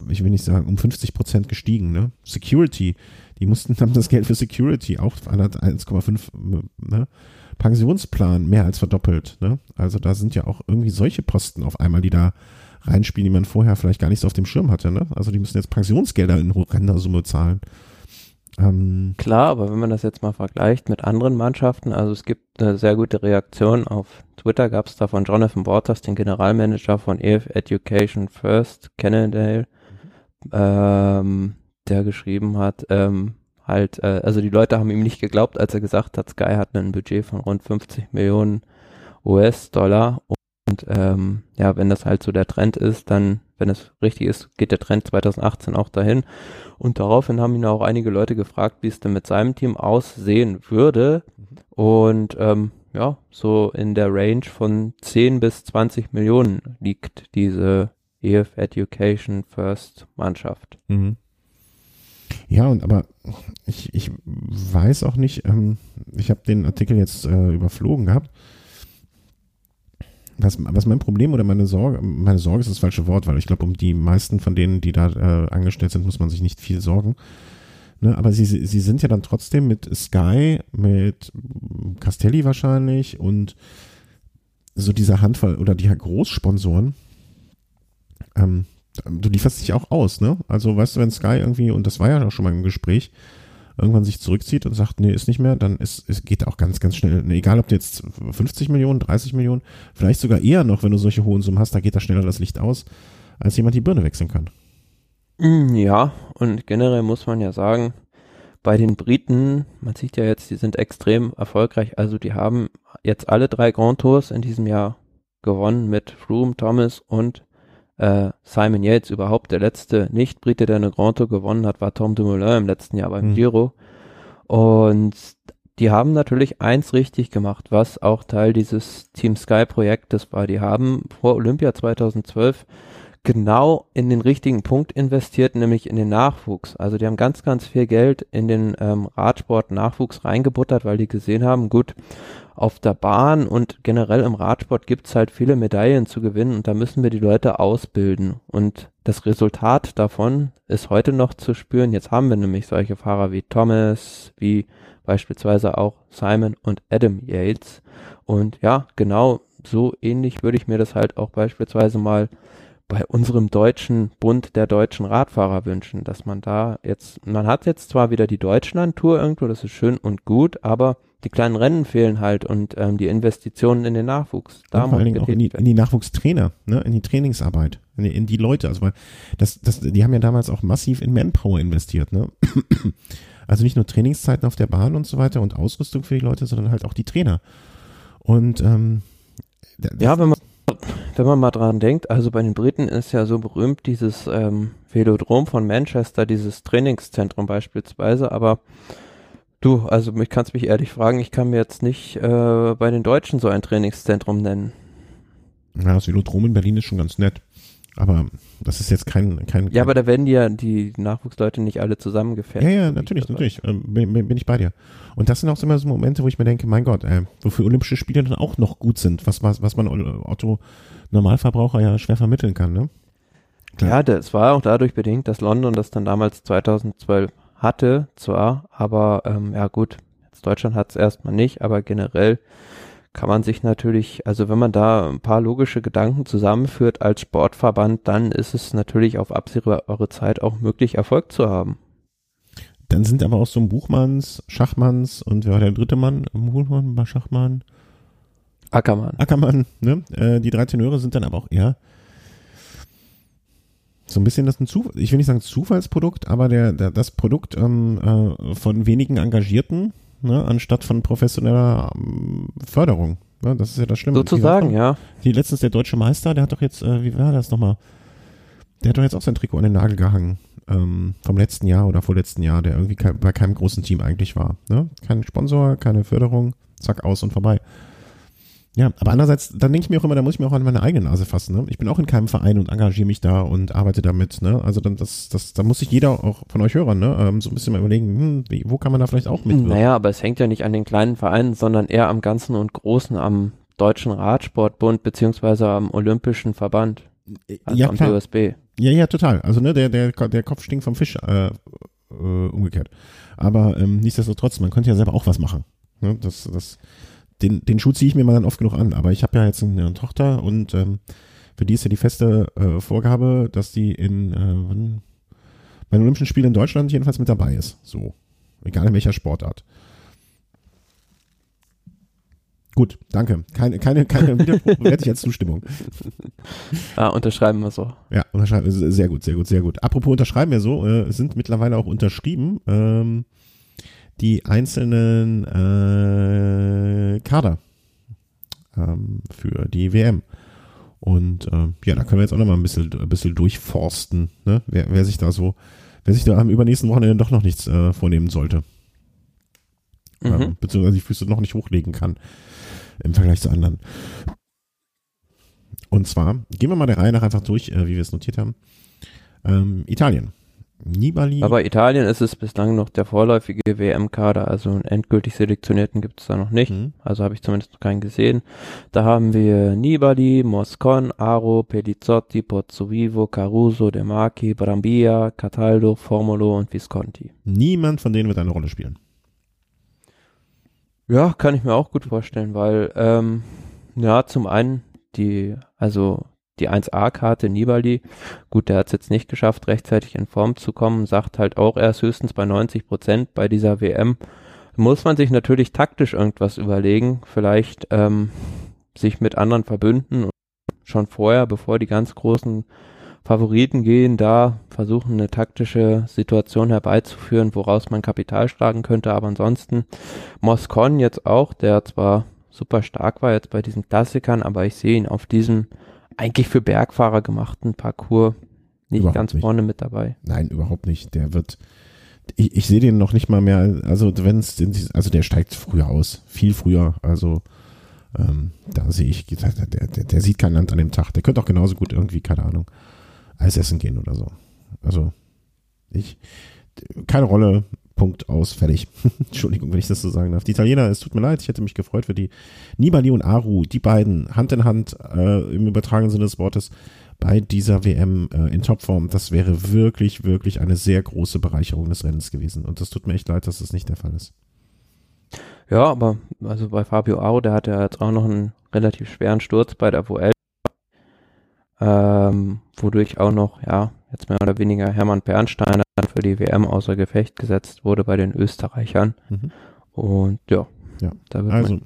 ich will nicht sagen, um 50 Prozent gestiegen, ne? Security, die mussten, haben das Geld für Security auch 1,5, ne? Pensionsplan mehr als verdoppelt, ne? Also da sind ja auch irgendwie solche Posten auf einmal, die da reinspielen, die man vorher vielleicht gar nicht so auf dem Schirm hatte, ne? Also die müssen jetzt Pensionsgelder in horrender Summe zahlen. Ähm, Klar, aber wenn man das jetzt mal vergleicht mit anderen Mannschaften, also es gibt eine sehr gute Reaktion auf Twitter, gab es da von Jonathan Waters, den Generalmanager von EF Education First, Cannondale, mhm. ähm, der geschrieben hat, ähm, halt, äh, also die Leute haben ihm nicht geglaubt, als er gesagt hat, Sky hat ein Budget von rund 50 Millionen US-Dollar und ähm, ja, wenn das halt so der Trend ist, dann wenn es richtig ist, geht der Trend 2018 auch dahin. Und daraufhin haben ihn auch einige Leute gefragt, wie es denn mit seinem Team aussehen würde. Mhm. Und ähm, ja, so in der Range von 10 bis 20 Millionen liegt diese EF Education First Mannschaft. Mhm. Ja, und aber ich, ich weiß auch nicht, ähm, ich habe den Artikel jetzt äh, überflogen gehabt was, was mein Problem oder meine Sorge, meine Sorge ist das falsche Wort, weil ich glaube, um die meisten von denen, die da äh, angestellt sind, muss man sich nicht viel sorgen. Ne, aber sie, sie sind ja dann trotzdem mit Sky, mit Castelli wahrscheinlich und so dieser Handvoll oder die Großsponsoren, ähm, du lieferst dich auch aus, ne? Also weißt du, wenn Sky irgendwie, und das war ja auch schon mal im Gespräch, irgendwann sich zurückzieht und sagt, nee, ist nicht mehr, dann ist, es geht auch ganz, ganz schnell. Egal, ob du jetzt 50 Millionen, 30 Millionen, vielleicht sogar eher noch, wenn du solche hohen Summen hast, da geht da schneller das Licht aus, als jemand die Birne wechseln kann. Mm, ja, und generell muss man ja sagen, bei den Briten, man sieht ja jetzt, die sind extrem erfolgreich. Also die haben jetzt alle drei Grand Tours in diesem Jahr gewonnen mit Froome, Thomas und äh, Simon Yates überhaupt der letzte Nicht-Brite, der eine Grand Tour gewonnen hat, war Tom Dumoulin im letzten Jahr beim mhm. Giro. Und die haben natürlich eins richtig gemacht, was auch Teil dieses Team Sky Projektes war. Die haben vor Olympia 2012 genau in den richtigen Punkt investiert, nämlich in den Nachwuchs. Also die haben ganz, ganz viel Geld in den ähm, Radsport-Nachwuchs reingebuttert, weil die gesehen haben, gut, auf der Bahn und generell im Radsport gibt's halt viele Medaillen zu gewinnen und da müssen wir die Leute ausbilden. Und das Resultat davon ist heute noch zu spüren. Jetzt haben wir nämlich solche Fahrer wie Thomas, wie beispielsweise auch Simon und Adam Yates. Und ja, genau so ähnlich würde ich mir das halt auch beispielsweise mal bei unserem deutschen Bund der deutschen Radfahrer wünschen, dass man da jetzt, man hat jetzt zwar wieder die Deutschland-Tour irgendwo, das ist schön und gut, aber die kleinen Rennen fehlen halt und ähm, die Investitionen in den Nachwuchs. Da vor allen Dingen auch in die, in die Nachwuchstrainer, ne, in die Trainingsarbeit, in die, in die Leute. Also weil das, das, die haben ja damals auch massiv in Manpower investiert, ne? [clears throat] Also nicht nur Trainingszeiten auf der Bahn und so weiter und Ausrüstung für die Leute, sondern halt auch die Trainer. Und ähm, ja, wenn man wenn man mal dran denkt, also bei den Briten ist ja so berühmt dieses ähm, Velodrom von Manchester, dieses Trainingszentrum beispielsweise, aber du, also ich kannst mich ehrlich fragen, ich kann mir jetzt nicht äh, bei den Deutschen so ein Trainingszentrum nennen. Ja, das Velodrom in Berlin ist schon ganz nett. Aber das ist jetzt kein, kein. Ja, aber da werden ja die Nachwuchsleute nicht alle zusammengefärbt. Ja, ja, natürlich, natürlich. Ähm, bin, bin, ich bei dir. Und das sind auch immer so Momente, wo ich mir denke, mein Gott, äh, wofür Olympische Spiele dann auch noch gut sind, was, was, was man Otto Normalverbraucher ja schwer vermitteln kann, ne? Klar. Ja, das war auch dadurch bedingt, dass London das dann damals 2012 hatte, zwar, aber ähm, ja gut, jetzt Deutschland hat es erstmal nicht, aber generell kann man sich natürlich, also wenn man da ein paar logische Gedanken zusammenführt als Sportverband, dann ist es natürlich auf absehbare Zeit auch möglich, Erfolg zu haben. Dann sind aber auch so ein Buchmanns, Schachmanns und wer war der dritte Mann? Buchmann, Schachmann, Ackermann. Ackermann, ne? Äh, die drei Tenöre sind dann aber auch eher so ein bisschen das ein Zufall, ich will nicht sagen Zufallsprodukt, aber der, der das Produkt ähm, äh, von wenigen Engagierten, ne, anstatt von professioneller ähm, Förderung. Ne? Das ist ja das Schlimme. Sozusagen, ja. Die letztens der deutsche Meister, der hat doch jetzt, äh, wie war das nochmal? Der hat doch jetzt auch sein Trikot an den Nagel gehangen. Ähm, vom letzten Jahr oder vorletzten Jahr, der irgendwie kein, bei keinem großen Team eigentlich war. Ne? Kein Sponsor, keine Förderung, zack, aus und vorbei. Ja, aber andererseits, dann denke ich mir auch immer, da muss ich mir auch an meine eigene Nase fassen. Ne? Ich bin auch in keinem Verein und engagiere mich da und arbeite damit. Ne? Also dann, das, das, da muss sich jeder auch von euch Hörern ne? Ähm, so ein bisschen mal überlegen, hm, wie, wo kann man da vielleicht auch mitwirken? Naja, aber es hängt ja nicht an den kleinen Vereinen, sondern eher am Ganzen und Großen, am Deutschen Radsportbund beziehungsweise am Olympischen Verband. Also ja, am klar. DOSB. Ja, ja, total. Also ne, der, der, der Kopf stinkt vom Fisch, äh, äh, umgekehrt. Aber ähm, nichtsdestotrotz, man könnte ja selber auch was machen. Ne? Das, das, den, den Schuh ziehe ich mir mal dann oft genug an. Aber ich habe ja jetzt eine, Tochter und ähm, für die ist ja die feste äh, Vorgabe, dass die in äh, bei den Olympischen Spielen in Deutschland jedenfalls mit dabei ist. So. Egal in welcher Sportart. Gut, danke. Keine, keine, keine [laughs] als Zustimmung. Ah, unterschreiben wir so. Ja, unterschreiben, sehr gut, sehr gut, sehr gut. Apropos unterschreiben wir so, äh, sind mittlerweile auch unterschrieben. Ähm, die einzelnen äh, Kader ähm, für die WM. Und äh, ja, da können wir jetzt auch noch mal ein bisschen, ein bisschen durchforsten, ne? wer, wer sich da so, wer sich da am übernächsten Wochenende doch noch nichts äh, vornehmen sollte. Mhm. Ähm, beziehungsweise die Füße noch nicht hochlegen kann im Vergleich zu anderen. Und zwar gehen wir mal der Reihe nach einfach durch, äh, wie wir es notiert haben. Ähm, Italien. Nibali. Aber Italien ist es bislang noch der vorläufige WM-Kader, also einen endgültig selektionierten gibt es da noch nicht. Mhm. Also habe ich zumindest noch keinen gesehen. Da haben wir Nibali, Moscon, Aro, Pelizzotti, Pozzovivo, Caruso, De Marchi, Brambilla, Cataldo, Formulo und Visconti. Niemand von denen wird eine Rolle spielen. Ja, kann ich mir auch gut vorstellen, weil ähm, ja, zum einen die, also die 1A-Karte Nibali, gut, der hat es jetzt nicht geschafft, rechtzeitig in Form zu kommen, sagt halt auch, er ist höchstens bei 90 Prozent bei dieser WM. Muss man sich natürlich taktisch irgendwas überlegen, vielleicht ähm, sich mit anderen verbünden und schon vorher, bevor die ganz großen Favoriten gehen, da versuchen eine taktische Situation herbeizuführen, woraus man Kapital schlagen könnte, aber ansonsten Moscon jetzt auch, der zwar super stark war jetzt bei diesen Klassikern, aber ich sehe ihn auf diesem eigentlich für Bergfahrer gemachten Parcours nicht überhaupt ganz nicht. vorne mit dabei. Nein, überhaupt nicht. Der wird, ich, ich sehe den noch nicht mal mehr, also wenn es, also der steigt früher aus, viel früher, also ähm, da sehe ich, der, der, der sieht kein Land an dem Tag. Der könnte auch genauso gut irgendwie, keine Ahnung, Eis essen gehen oder so. Also ich, keine Rolle, Punkt aus, fertig. [laughs] Entschuldigung, wenn ich das so sagen darf. Die Italiener, es tut mir leid, ich hätte mich gefreut für die Nibali und Aru, die beiden Hand in Hand äh, im übertragenen Sinne des Wortes bei dieser WM äh, in Topform. Das wäre wirklich, wirklich eine sehr große Bereicherung des Rennens gewesen. Und das tut mir echt leid, dass das nicht der Fall ist. Ja, aber also bei Fabio Aru, der hat ja jetzt auch noch einen relativ schweren Sturz bei der VL, ähm, wodurch auch noch, ja, jetzt mehr oder weniger Hermann Bernsteiner für die WM außer Gefecht gesetzt wurde bei den Österreichern. Mhm. Und ja, ja. da wird also,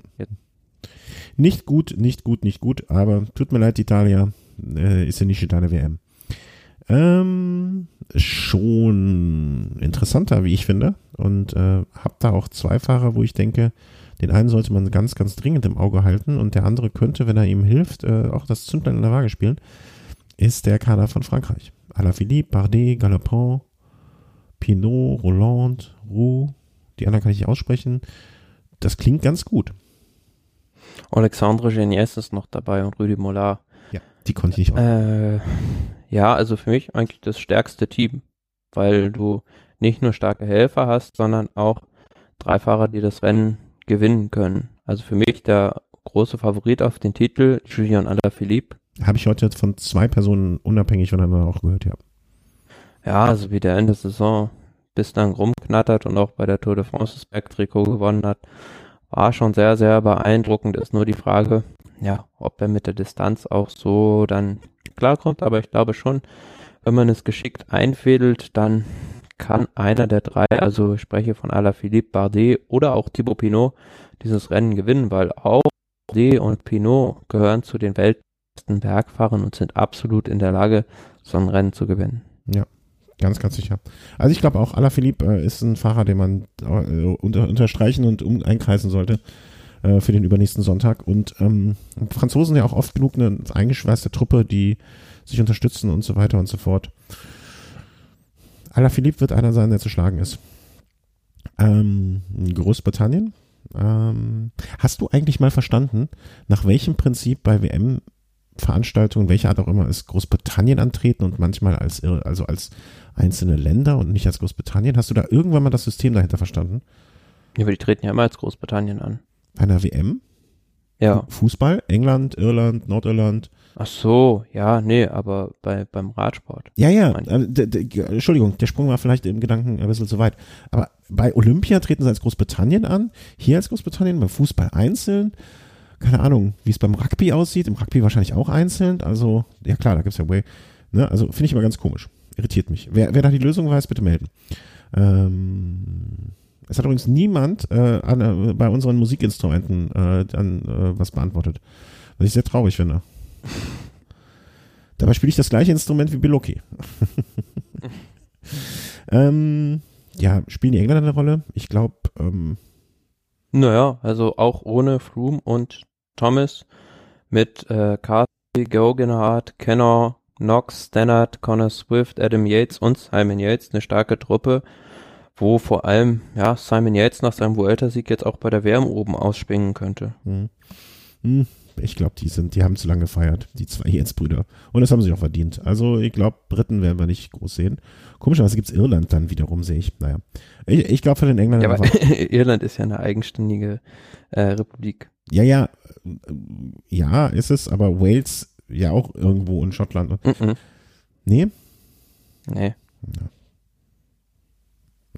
nicht gut, nicht gut, nicht gut, aber tut mir leid, Italia äh, ist ja nicht deine WM. Ähm, schon interessanter, wie ich finde. Und äh, habe da auch zwei Fahrer, wo ich denke, den einen sollte man ganz, ganz dringend im Auge halten und der andere könnte, wenn er ihm hilft, äh, auch das Zündlein in der Waage spielen, ist der Kader von Frankreich. Alaphilippe, Bardet, Galopin, Pinot, Roland, Roux, die anderen kann ich nicht aussprechen. Das klingt ganz gut. Alexandre Genies ist noch dabei und Rüdi Mollard. Ja, die konnte ich nicht äh, Ja, also für mich eigentlich das stärkste Team, weil du nicht nur starke Helfer hast, sondern auch drei Fahrer, die das Rennen gewinnen können. Also für mich der große Favorit auf den Titel, Julian Alaphilippe, habe ich heute von zwei Personen unabhängig voneinander auch gehört, ja. Ja, also wie der Ende Saison bislang rumknattert und auch bei der Tour de France das Bergtrikot gewonnen hat, war schon sehr, sehr beeindruckend. Ist nur die Frage, ja, ob er mit der Distanz auch so dann klarkommt, aber ich glaube schon, wenn man es geschickt einfädelt, dann kann einer der drei, also ich spreche von Alaphilippe, Bardet oder auch Thibaut Pinot, dieses Rennen gewinnen, weil auch Bardet und Pinot gehören zu den weltbesten Bergfahrern und sind absolut in der Lage, so ein Rennen zu gewinnen. Ja, ganz, ganz sicher. Also ich glaube auch, Alaphilippe äh, ist ein Fahrer, den man äh, unter, unterstreichen und um, einkreisen sollte äh, für den übernächsten Sonntag. Und ähm, Franzosen ja auch oft genug eine eingeschweißte Truppe, die sich unterstützen und so weiter und so fort. Alaphilippe wird einer sein, der zu schlagen ist. Ähm, Großbritannien. Ähm, hast du eigentlich mal verstanden, nach welchem Prinzip bei WM-Veranstaltungen, welcher Art auch immer, ist Großbritannien antreten und manchmal als, also als einzelne Länder und nicht als Großbritannien? Hast du da irgendwann mal das System dahinter verstanden? Ja, aber die treten ja immer als Großbritannien an. Bei einer WM? Ja. Fußball? England, Irland, Nordirland? Ach so, ja, nee, aber bei, beim Radsport. Ja, ja, äh, Entschuldigung, der Sprung war vielleicht im Gedanken ein bisschen zu weit. Aber bei Olympia treten sie als Großbritannien an, hier als Großbritannien, beim Fußball einzeln. Keine Ahnung, wie es beim Rugby aussieht, im Rugby wahrscheinlich auch einzeln. Also, ja klar, da gibt's ja Way. Ne? Also finde ich immer ganz komisch. Irritiert mich. Wer, wer da die Lösung weiß, bitte melden. Ähm, es hat übrigens niemand äh, an, äh, bei unseren Musikinstrumenten äh, an, äh, was beantwortet. Was ich sehr traurig finde. Dabei spiele ich das gleiche Instrument wie Biloki. [laughs] ähm, ja, spielen die Engländer eine Rolle? Ich glaube. Ähm, naja, also auch ohne Froome und Thomas mit äh, Carthy, Geoghegan Kenner, Knox, Stannard, Connor Swift, Adam Yates und Simon Yates eine starke Truppe wo vor allem ja Simon Yates nach seinem Vuelta-Sieg jetzt auch bei der WM oben ausspringen könnte. Hm. Hm. Ich glaube, die sind, die haben zu lange gefeiert, die zwei [laughs] Yates-Brüder. Und das haben sie auch verdient. Also ich glaube, Briten werden wir nicht groß sehen. Komischerweise gibt es Irland dann wiederum, sehe ich. Naja. Ich, ich glaube für den Engländern. Ja, aber [laughs] Irland ist ja eine eigenständige äh, Republik. Ja, ja. Ja, ist es, aber Wales ja auch irgendwo in Schottland. Mm -mm. Nee? Nee. Ja.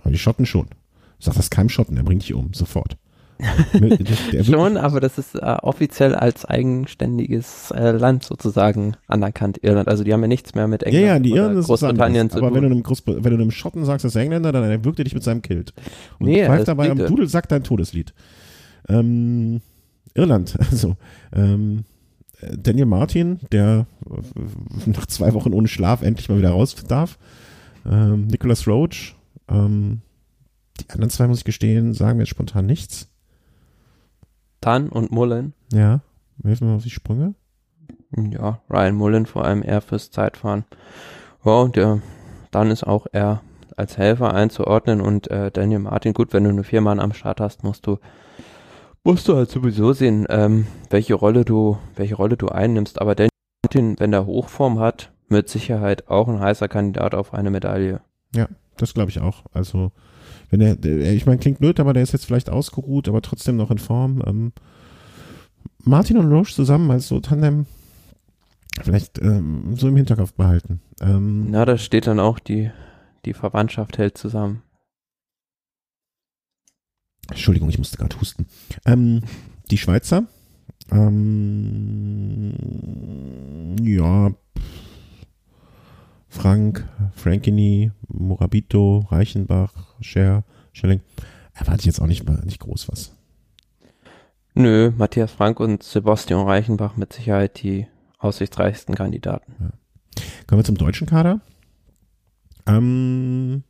Aber die Schotten schon. Sag das keinem Schotten, er bringt dich um, sofort. [laughs] schon, aber das ist äh, offiziell als eigenständiges äh, Land sozusagen anerkannt, Irland. Also die haben ja nichts mehr mit England ja, ja, die Irland ist Großbritannien zu aber tun. Wenn du, einem Groß wenn du einem Schotten sagst, das ist Engländer, dann wirkt er dich mit seinem Kilt. Und nee, pfeift dabei am Dudelsack dein Todeslied. Ähm, Irland, [laughs] also ähm, Daniel Martin, der nach zwei Wochen ohne Schlaf endlich mal wieder raus darf. Ähm, Nicholas Roach, ähm, die anderen zwei, muss ich gestehen, sagen mir jetzt spontan nichts. Tan und Mullen. Ja, helfen wir auf die Sprünge. Ja, Ryan Mullen vor allem eher fürs Zeitfahren. Ja, und der dann ist auch eher als Helfer einzuordnen und äh, Daniel Martin, gut, wenn du nur vier Mann am Start hast, musst du musst du halt sowieso sehen, ähm, welche Rolle du welche Rolle du einnimmst. Aber Martin, wenn der Hochform hat, mit Sicherheit auch ein heißer Kandidat auf eine Medaille. Ja, das glaube ich auch. Also, wenn er, ich meine, klingt blöd, aber der ist jetzt vielleicht ausgeruht, aber trotzdem noch in Form. Ähm, Martin und Roche zusammen als so Tandem vielleicht ähm, so im Hinterkopf behalten. Ähm, Na, da steht dann auch die, die Verwandtschaft hält zusammen. Entschuldigung, ich musste gerade husten. Ähm, die Schweizer, ähm, ja, Frank, Frankini, Morabito, Reichenbach, Scher, Schelling. Erwarte ich jetzt auch nicht, nicht groß was. Nö, Matthias Frank und Sebastian Reichenbach mit Sicherheit die aussichtsreichsten Kandidaten. Ja. Kommen wir zum deutschen Kader. Ähm,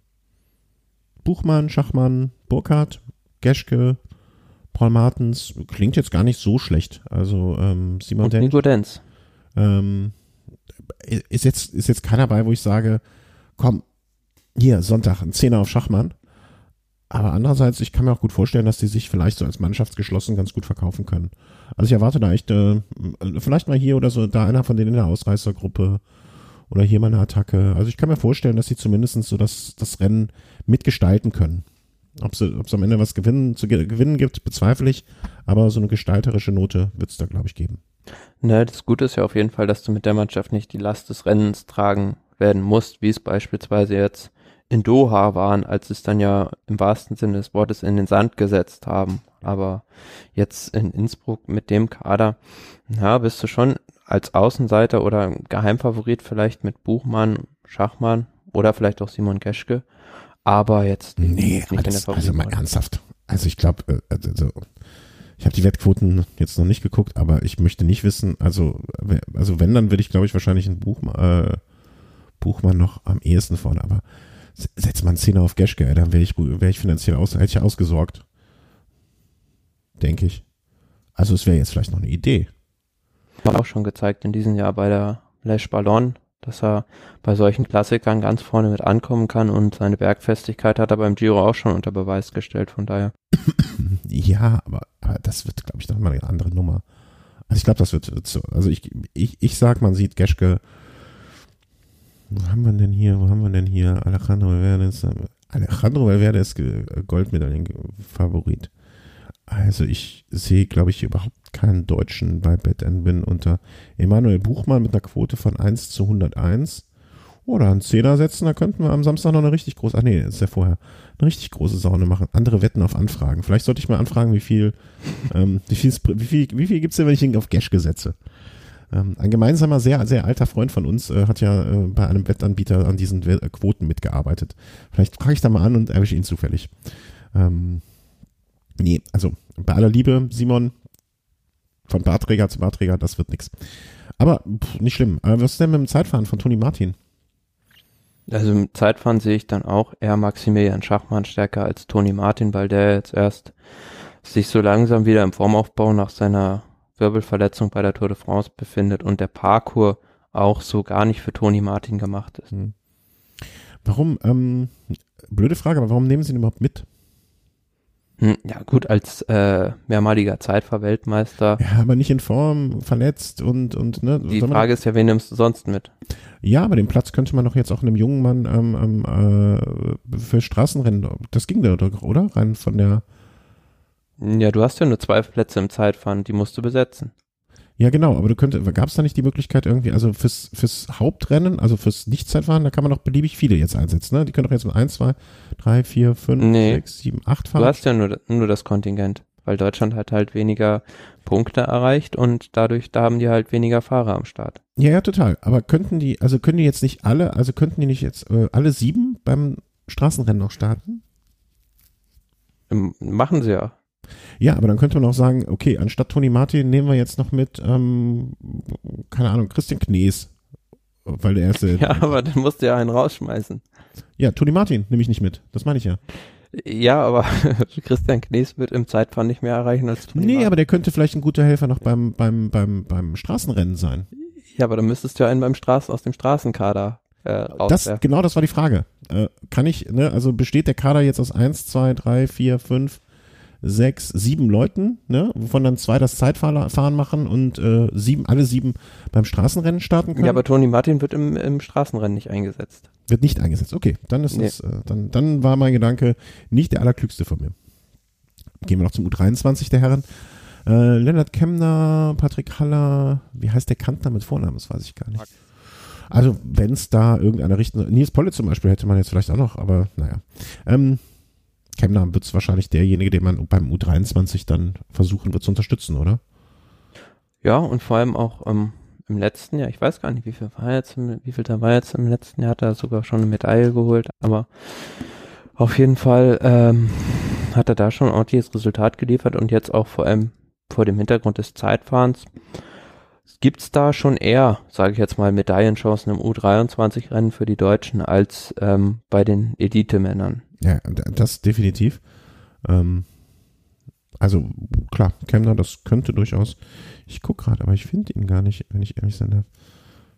Buchmann, Schachmann, Burkhardt, Geschke, Paul Martens, klingt jetzt gar nicht so schlecht. Also ähm, Simon und Nico Denz. Ähm, ist jetzt, ist jetzt keiner bei, wo ich sage, komm, hier, Sonntag, ein Zehner auf Schachmann. Aber andererseits, ich kann mir auch gut vorstellen, dass die sich vielleicht so als Mannschaftsgeschlossen ganz gut verkaufen können. Also ich erwarte da echt, äh, vielleicht mal hier oder so, da einer von denen in der Ausreißergruppe oder hier mal eine Attacke. Also ich kann mir vorstellen, dass sie zumindest so das, das Rennen mitgestalten können. Ob es am Ende was gewinnen, zu gewinnen gibt, bezweifle ich, aber so eine gestalterische Note wird es da, glaube ich, geben. Ne, das Gute ist ja auf jeden Fall, dass du mit der Mannschaft nicht die Last des Rennens tragen werden musst, wie es beispielsweise jetzt in Doha waren, als es dann ja im wahrsten Sinne des Wortes in den Sand gesetzt haben. Aber jetzt in Innsbruck mit dem Kader, ja, bist du schon als Außenseiter oder Geheimfavorit vielleicht mit Buchmann, Schachmann oder vielleicht auch Simon Geschke. Aber jetzt Nee, nicht aber das, also mal ernsthaft. Also ich glaube, also, ich habe die Wettquoten jetzt noch nicht geguckt, aber ich möchte nicht wissen, also, also wenn, dann würde ich, glaube ich, wahrscheinlich ein Buch, äh, Buchmann noch am ehesten vorne, aber s- setz mal einen Zehner auf Geschke, dann wäre ich, wär ich finanziell aus, hätte ich ausgesorgt. Denke ich. Also es wäre jetzt vielleicht noch eine Idee. Hat auch schon gezeigt in diesem Jahr bei der Flash Ballon, dass er bei solchen Klassikern ganz vorne mit ankommen kann und seine Bergfestigkeit hat er beim Giro auch schon unter Beweis gestellt, von daher. [clears throat] Ja, aber, aber das wird, glaube ich, noch mal eine andere Nummer. Also ich glaube, das wird, wird so. Also ich, ich, ich sag, man sieht Geschke. Wo haben wir denn hier? Wo haben wir denn hier? Alejandro Valverde ist, Alejandro Valverde ist Ge- Goldmedaillen-Favorit. Also ich sehe, glaube ich, überhaupt keinen Deutschen bei Bet Win unter Emanuel Buchmann mit einer Quote von 1 zu 101. Oder einen Zehner setzen, da könnten wir am Samstag noch eine richtig große, ach nee, ist ja vorher, eine richtig große Saune machen. Andere Wetten auf Anfragen. Vielleicht sollte ich mal anfragen, wie viel, [laughs] ähm, wie viel, wie viel, wie viel gibt's denn, wenn ich ihn auf Geschke setze? Ähm, ein gemeinsamer, sehr, sehr alter Freund von uns äh, hat ja äh, bei einem Wettanbieter an diesen We- äh, Quoten mitgearbeitet. Vielleicht frage ich da mal an und erwische ihn zufällig. Ähm, nee, also bei aller Liebe, Simon, von Barträger zu Barträger, das wird nix. Aber pff, nicht schlimm. Äh, was ist denn mit dem Zeitfahren von Toni Martin? Also im Zeitfahren sehe ich dann auch eher Maximilian Schachmann stärker als Toni Martin, weil der jetzt erst sich so langsam wieder im Formaufbau nach seiner Wirbelverletzung bei der Tour de France befindet und der Parcours auch so gar nicht für Toni Martin gemacht ist. Warum, ähm, blöde Frage, aber warum nehmen Sie ihn überhaupt mit? Hm, Ja gut, als äh, mehrmaliger Zeitfahrweltmeister. Ja, aber nicht in Form, verletzt und, und, ne. Die soll man- Frage ist ja, wen nimmst du sonst mit? Ja, aber den Platz könnte man doch jetzt auch einem jungen Mann ähm, ähm, äh, für Straßenrennen, das ging da doch, oder? Rein von der, Ja, du hast ja nur zwei Plätze im Zeitfahren, die musst du besetzen. Ja genau, aber du könntest, gab es da nicht die Möglichkeit irgendwie, also fürs, fürs Hauptrennen, also fürs Nichtzeitfahren, da kann man doch beliebig viele jetzt einsetzen, ne? Die können doch jetzt mit 1, 2, 3, 4, 5, Nee. 6, 7, 8 Du fahren. hast ja nur, nur das Kontingent, weil Deutschland hat halt weniger Punkte erreicht und dadurch, da haben die halt weniger Fahrer am Start. Ja, ja, total. Aber könnten die, also können die jetzt nicht alle, also könnten die nicht jetzt äh, alle sieben beim Straßenrennen noch starten? Ähm, Machen sie ja. Ja, aber dann könnte man auch sagen, okay, anstatt Toni Martin nehmen wir jetzt noch mit, ähm, keine Ahnung, Christian Knees. Weil der erste. Ja, aber dann musst du ja einen rausschmeißen. Ja, Toni Martin nehme ich nicht mit. Das meine ich ja. Ja, aber [laughs] Christian Knies wird im Zeitfahren nicht mehr erreichen als Toni Nee, Martin. aber der könnte vielleicht ein guter Helfer noch beim, beim, beim, beim Straßenrennen sein. Ja, aber dann müsstest du ja einen beim Straßen, aus dem Straßenkader äh, Das, genau das war die Frage. Äh, kann ich, ne, also besteht der Kader jetzt aus eins, zwei, drei, vier, fünf, sechs, sieben Leuten, ne, wovon dann zwei das Zeitfahren machen und äh, sieben, alle sieben beim Straßenrennen starten können? Ja, aber Toni Martin wird im, im Straßenrennen nicht eingesetzt. Wird nicht eingesetzt. Okay, dann ist Nee. es, äh, dann, dann war mein Gedanke nicht der allerklügste von mir. Gehen wir noch zum U23 der Herren. Äh, Lennart Kemner, Patrick Haller, wie heißt der Kantner mit Vornamen? Das weiß ich gar nicht. Also, wenn es da irgendeiner richten Nils Polle zum Beispiel hätte man jetzt vielleicht auch noch, aber naja. Ähm, Kemner wird es wahrscheinlich derjenige, den man beim U23 dann versuchen wird zu unterstützen, oder? Ja, und vor allem auch ähm, im letzten Jahr, ich weiß gar nicht, wie viel war jetzt, wie viel da war jetzt im letzten Jahr, hat er sogar schon eine Medaille geholt, aber auf jeden Fall ähm, hat er da schon ein ordentliches Resultat geliefert. Und jetzt auch vor allem vor dem Hintergrund des Zeitfahrens. Gibt's da schon eher, sage ich jetzt mal, Medaillenchancen im U23-Rennen für die Deutschen als ähm, bei den Elite-Männern. Ja, das definitiv. Ähm, also klar, Kemner, das könnte durchaus. Ich gucke gerade, aber ich finde ihn gar nicht, wenn ich ehrlich sein darf.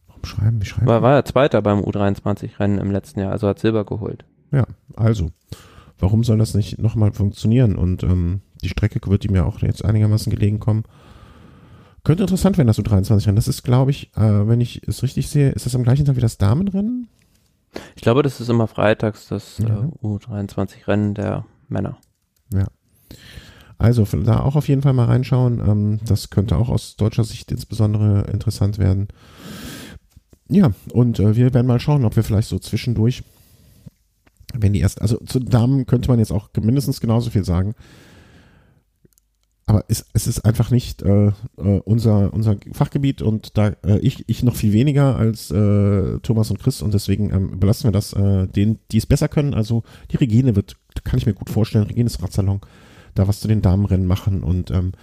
Warum schreiben? Wie schreiben? War, war er Zweiter beim U23-Rennen im letzten Jahr, also hat Silber geholt. Ja, also. Warum soll das nicht nochmal funktionieren? Und ähm, die Strecke wird ihm ja auch jetzt einigermaßen gelegen kommen. Könnte interessant werden, das U23-Rennen. Das ist, glaube ich, äh, wenn ich es richtig sehe, ist das am gleichen Tag wie das Damenrennen? Ich glaube, das ist immer freitags das Ja. äh, U23-Rennen der Männer. Also von da auch auf jeden Fall mal reinschauen. Ähm, das könnte auch aus deutscher Sicht insbesondere interessant werden. Ja, und äh, wir werden mal schauen, ob wir vielleicht so zwischendurch, wenn die erst, also zu Damen könnte man jetzt auch mindestens genauso viel sagen. Aber es, ist einfach nicht äh, äh, unser, unser Fachgebiet und da äh, ich, ich noch viel weniger als äh, Thomas und Chris und deswegen ähm, belassen wir das äh, denen, die es besser können. Also die Regine wird, kann ich mir gut vorstellen, Regines Radsalon, da was zu den Damenrennen machen und ähm,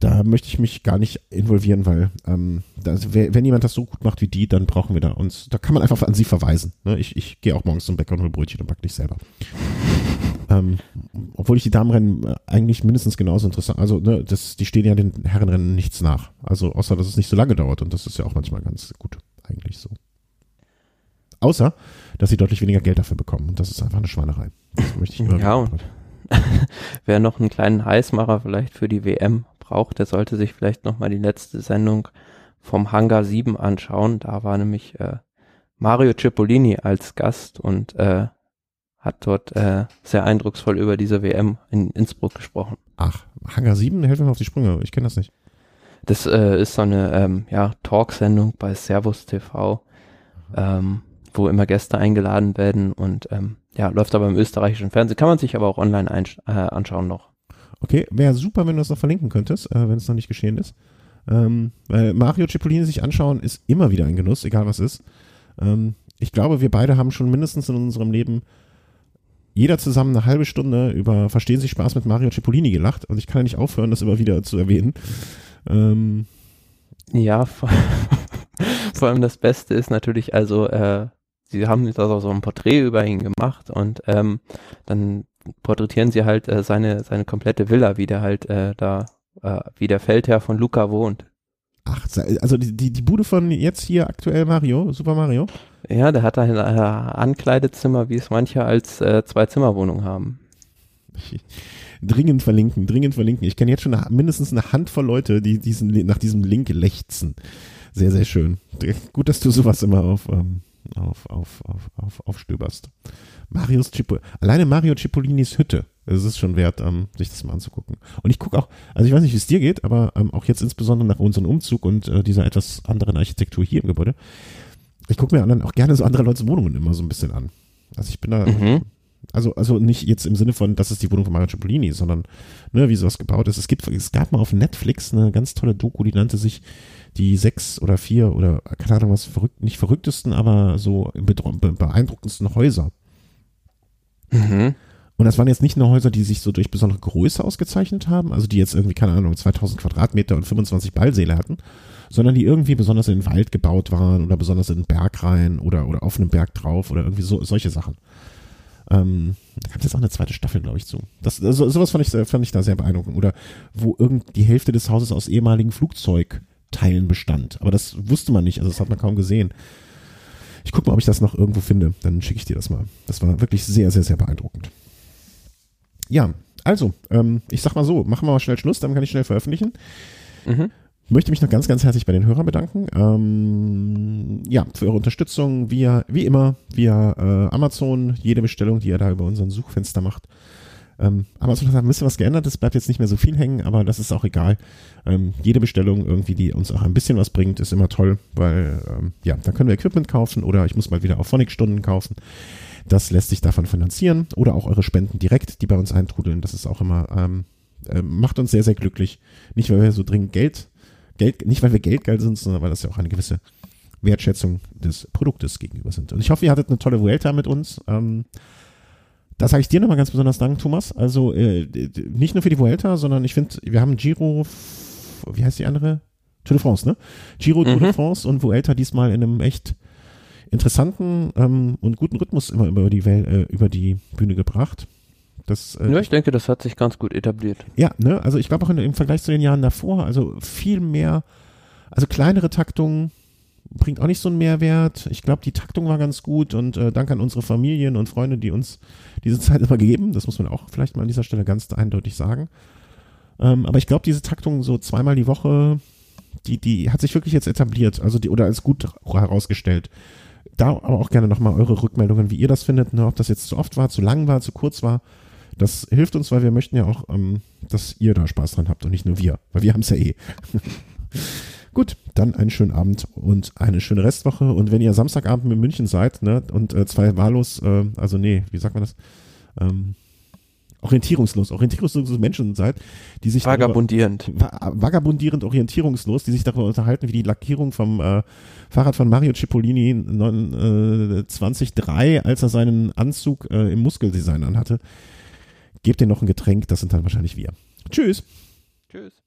da möchte ich mich gar nicht involvieren, weil ähm, das, wenn jemand das so gut macht wie die, dann brauchen wir da uns, da kann man einfach an sie verweisen. Ne? Ich, ich gehe auch morgens zum Bäcker und hol Brötchen und back nicht selber. Ähm, obwohl ich die Damenrennen äh, eigentlich mindestens genauso interessant, also ne, das, die stehen ja den Herrenrennen nichts nach. Also außer, dass es nicht so lange dauert und das ist ja auch manchmal ganz gut, eigentlich so. Außer, dass sie deutlich weniger Geld dafür bekommen und das ist einfach eine Schweinerei. Das möchte ich immer Ja, und [laughs] wer noch einen kleinen Heißmacher vielleicht für die WM braucht, der sollte sich vielleicht nochmal die letzte Sendung vom Hangar 7 anschauen. Da war nämlich äh, Mario Cipollini als Gast und äh, hat dort äh, sehr eindrucksvoll über diese WM in Innsbruck gesprochen. Ach, Hangar 7, helfen mir auf die Sprünge, ich kenne das nicht. Das äh, ist so eine ähm, ja, Talksendung bei Servus TV, ähm, wo immer Gäste eingeladen werden und ähm, ja, läuft aber im österreichischen Fernsehen. Kann man sich aber auch online äh, anschauen noch. Okay, wäre super, wenn du das noch verlinken könntest, äh, wenn es noch nicht geschehen ist. Ähm, weil Mario Cipollini sich anschauen ist immer wieder ein Genuss, egal was ist. Ähm, ich glaube, wir beide haben schon mindestens in unserem Leben jeder zusammen eine halbe Stunde über Verstehen Sie Spaß mit Mario Cipollini gelacht und ich kann ja nicht aufhören, das immer wieder zu erwähnen. Ähm, ja, vor, [laughs] vor, allem das Beste ist natürlich, also äh, sie haben jetzt also so ein Porträt über ihn gemacht und ähm, dann porträtieren sie halt äh, seine, seine komplette Villa, wie der halt äh, da, äh, wie der Feldherr von Luca wohnt. Ach, also die, die, die Bude von jetzt hier aktuell Mario, Super Mario? Ja, der hat ein äh, Ankleidezimmer, wie es manche als äh, Zwei-Zimmer-Wohnung haben. [laughs] Dringend verlinken, dringend verlinken. Ich kenne jetzt schon eine, mindestens eine Handvoll Leute, die diesen, nach diesem Link lechzen. Sehr, sehr schön. Gut, dass du sowas immer auf, ähm, auf, auf, auf, auf, aufstöberst. Marius Cippo, alleine Mario Cipolinis Hütte. Es ist schon wert, ähm, sich das mal anzugucken. Und ich gucke auch, also ich weiß nicht, wie es dir geht, aber ähm, auch jetzt insbesondere nach unserem Umzug und äh, dieser etwas anderen Architektur hier im Gebäude, ich gucke mir dann auch gerne so andere Leute Wohnungen immer so ein bisschen an. Also ich bin da, mhm. also, also nicht jetzt im Sinne von, das ist die Wohnung von Mario Cipollini, sondern ne, wie sowas gebaut ist. Es gibt, es gab mal auf Netflix eine ganz tolle Doku, die nannte sich die sechs oder vier oder keine Ahnung was verrückt, nicht verrücktesten, aber so beeindruckendsten Häuser. Mhm. Und das waren jetzt nicht nur Häuser, die sich so durch besondere Größe ausgezeichnet haben, also die jetzt irgendwie, keine Ahnung, 2000 Quadratmeter und 25 Ballsäle hatten, sondern die irgendwie besonders in den Wald gebaut waren oder besonders in den Berg rein oder, oder auf einem Berg drauf oder irgendwie so, solche Sachen. Ähm, da gab es jetzt auch eine zweite Staffel, glaube ich, zu. Das, also, sowas fand ich, fand ich da sehr beeindruckend. Oder wo irgend die Hälfte des Hauses aus ehemaligen Flugzeugteilen bestand. Aber das wusste man nicht, also das hat man kaum gesehen. Ich gucke mal, ob ich das noch irgendwo finde. Dann schicke ich dir das mal. Das war wirklich sehr, sehr, sehr beeindruckend. Ja, also, ähm, ich sag mal so, machen wir mal schnell Schluss, dann kann ich schnell veröffentlichen. Mhm. Möchte mich noch ganz, ganz herzlich bei den Hörern bedanken. Ähm, ja, für eure Unterstützung, via, wie immer, via äh, Amazon, jede Bestellung, die ihr da über unseren Suchfenster macht. Ähm, Amazon hat ein bisschen was geändert, es bleibt jetzt nicht mehr so viel hängen, aber das ist auch egal. Ähm, jede Bestellung irgendwie, die uns auch ein bisschen was bringt, ist immer toll, weil ähm, ja, dann können wir Equipment kaufen oder ich muss mal wieder auf Phonic-Stunden kaufen. Das lässt sich davon finanzieren oder auch eure Spenden direkt, die bei uns eintrudeln. Das ist auch immer, ähm, äh, macht uns sehr, sehr glücklich. Nicht, weil wir so dringend Geld, Geld, nicht weil wir geldgeil sind, sondern weil das ja auch eine gewisse Wertschätzung des Produktes gegenüber sind. Und ich hoffe, ihr hattet eine tolle Vuelta mit uns. Ähm, da sage ich dir nochmal ganz besonders Dank, Thomas. Also äh, nicht nur für die Vuelta, sondern ich finde, wir haben Giro, wie heißt die andere? Tour de France, ne? Giro, mhm. Tour de mhm. France und Vuelta diesmal in einem echt interessanten ähm, und guten Rhythmus immer über die, Welt, äh, über die Bühne gebracht. Das, äh, ja, ich denke, das hat sich ganz gut etabliert. Ja, ne, also ich glaube auch in, im Vergleich zu den Jahren davor, also viel mehr, also kleinere Taktungen bringt auch nicht so einen Mehrwert. Ich glaube, die Taktung war ganz gut und äh, danke an unsere Familien und Freunde, die uns diese [laughs] Zeit immer geben. Das muss man auch vielleicht mal an dieser Stelle ganz eindeutig sagen. Ähm, aber ich glaube, diese Taktung so zweimal die Woche, die, die hat sich wirklich jetzt etabliert, also die, oder als gut herausgestellt da aber auch gerne nochmal eure Rückmeldungen, wie ihr das findet, ne, ob das jetzt zu oft war, zu lang war, zu kurz war. Das hilft uns, weil wir möchten ja auch, ähm, dass ihr da Spaß dran habt und nicht nur wir, weil wir haben es ja eh. [laughs] Gut, dann einen schönen Abend und eine schöne Restwoche. Und wenn ihr Samstagabend in München seid, ne, und äh, zwei wahllos, äh, also nee, wie sagt man das? Ähm, orientierungslos, orientierungslose Menschen seid, die sich vagabundierend, darüber, vagabundierend, orientierungslos, die sich darüber unterhalten, wie die Lackierung vom äh, Fahrrad von Mario Cipollini 9, äh, 2003, als er seinen Anzug äh, im Muskeldesign anhatte. Gebt dir noch ein Getränk, das sind dann wahrscheinlich wir. Tschüss. Tschüss.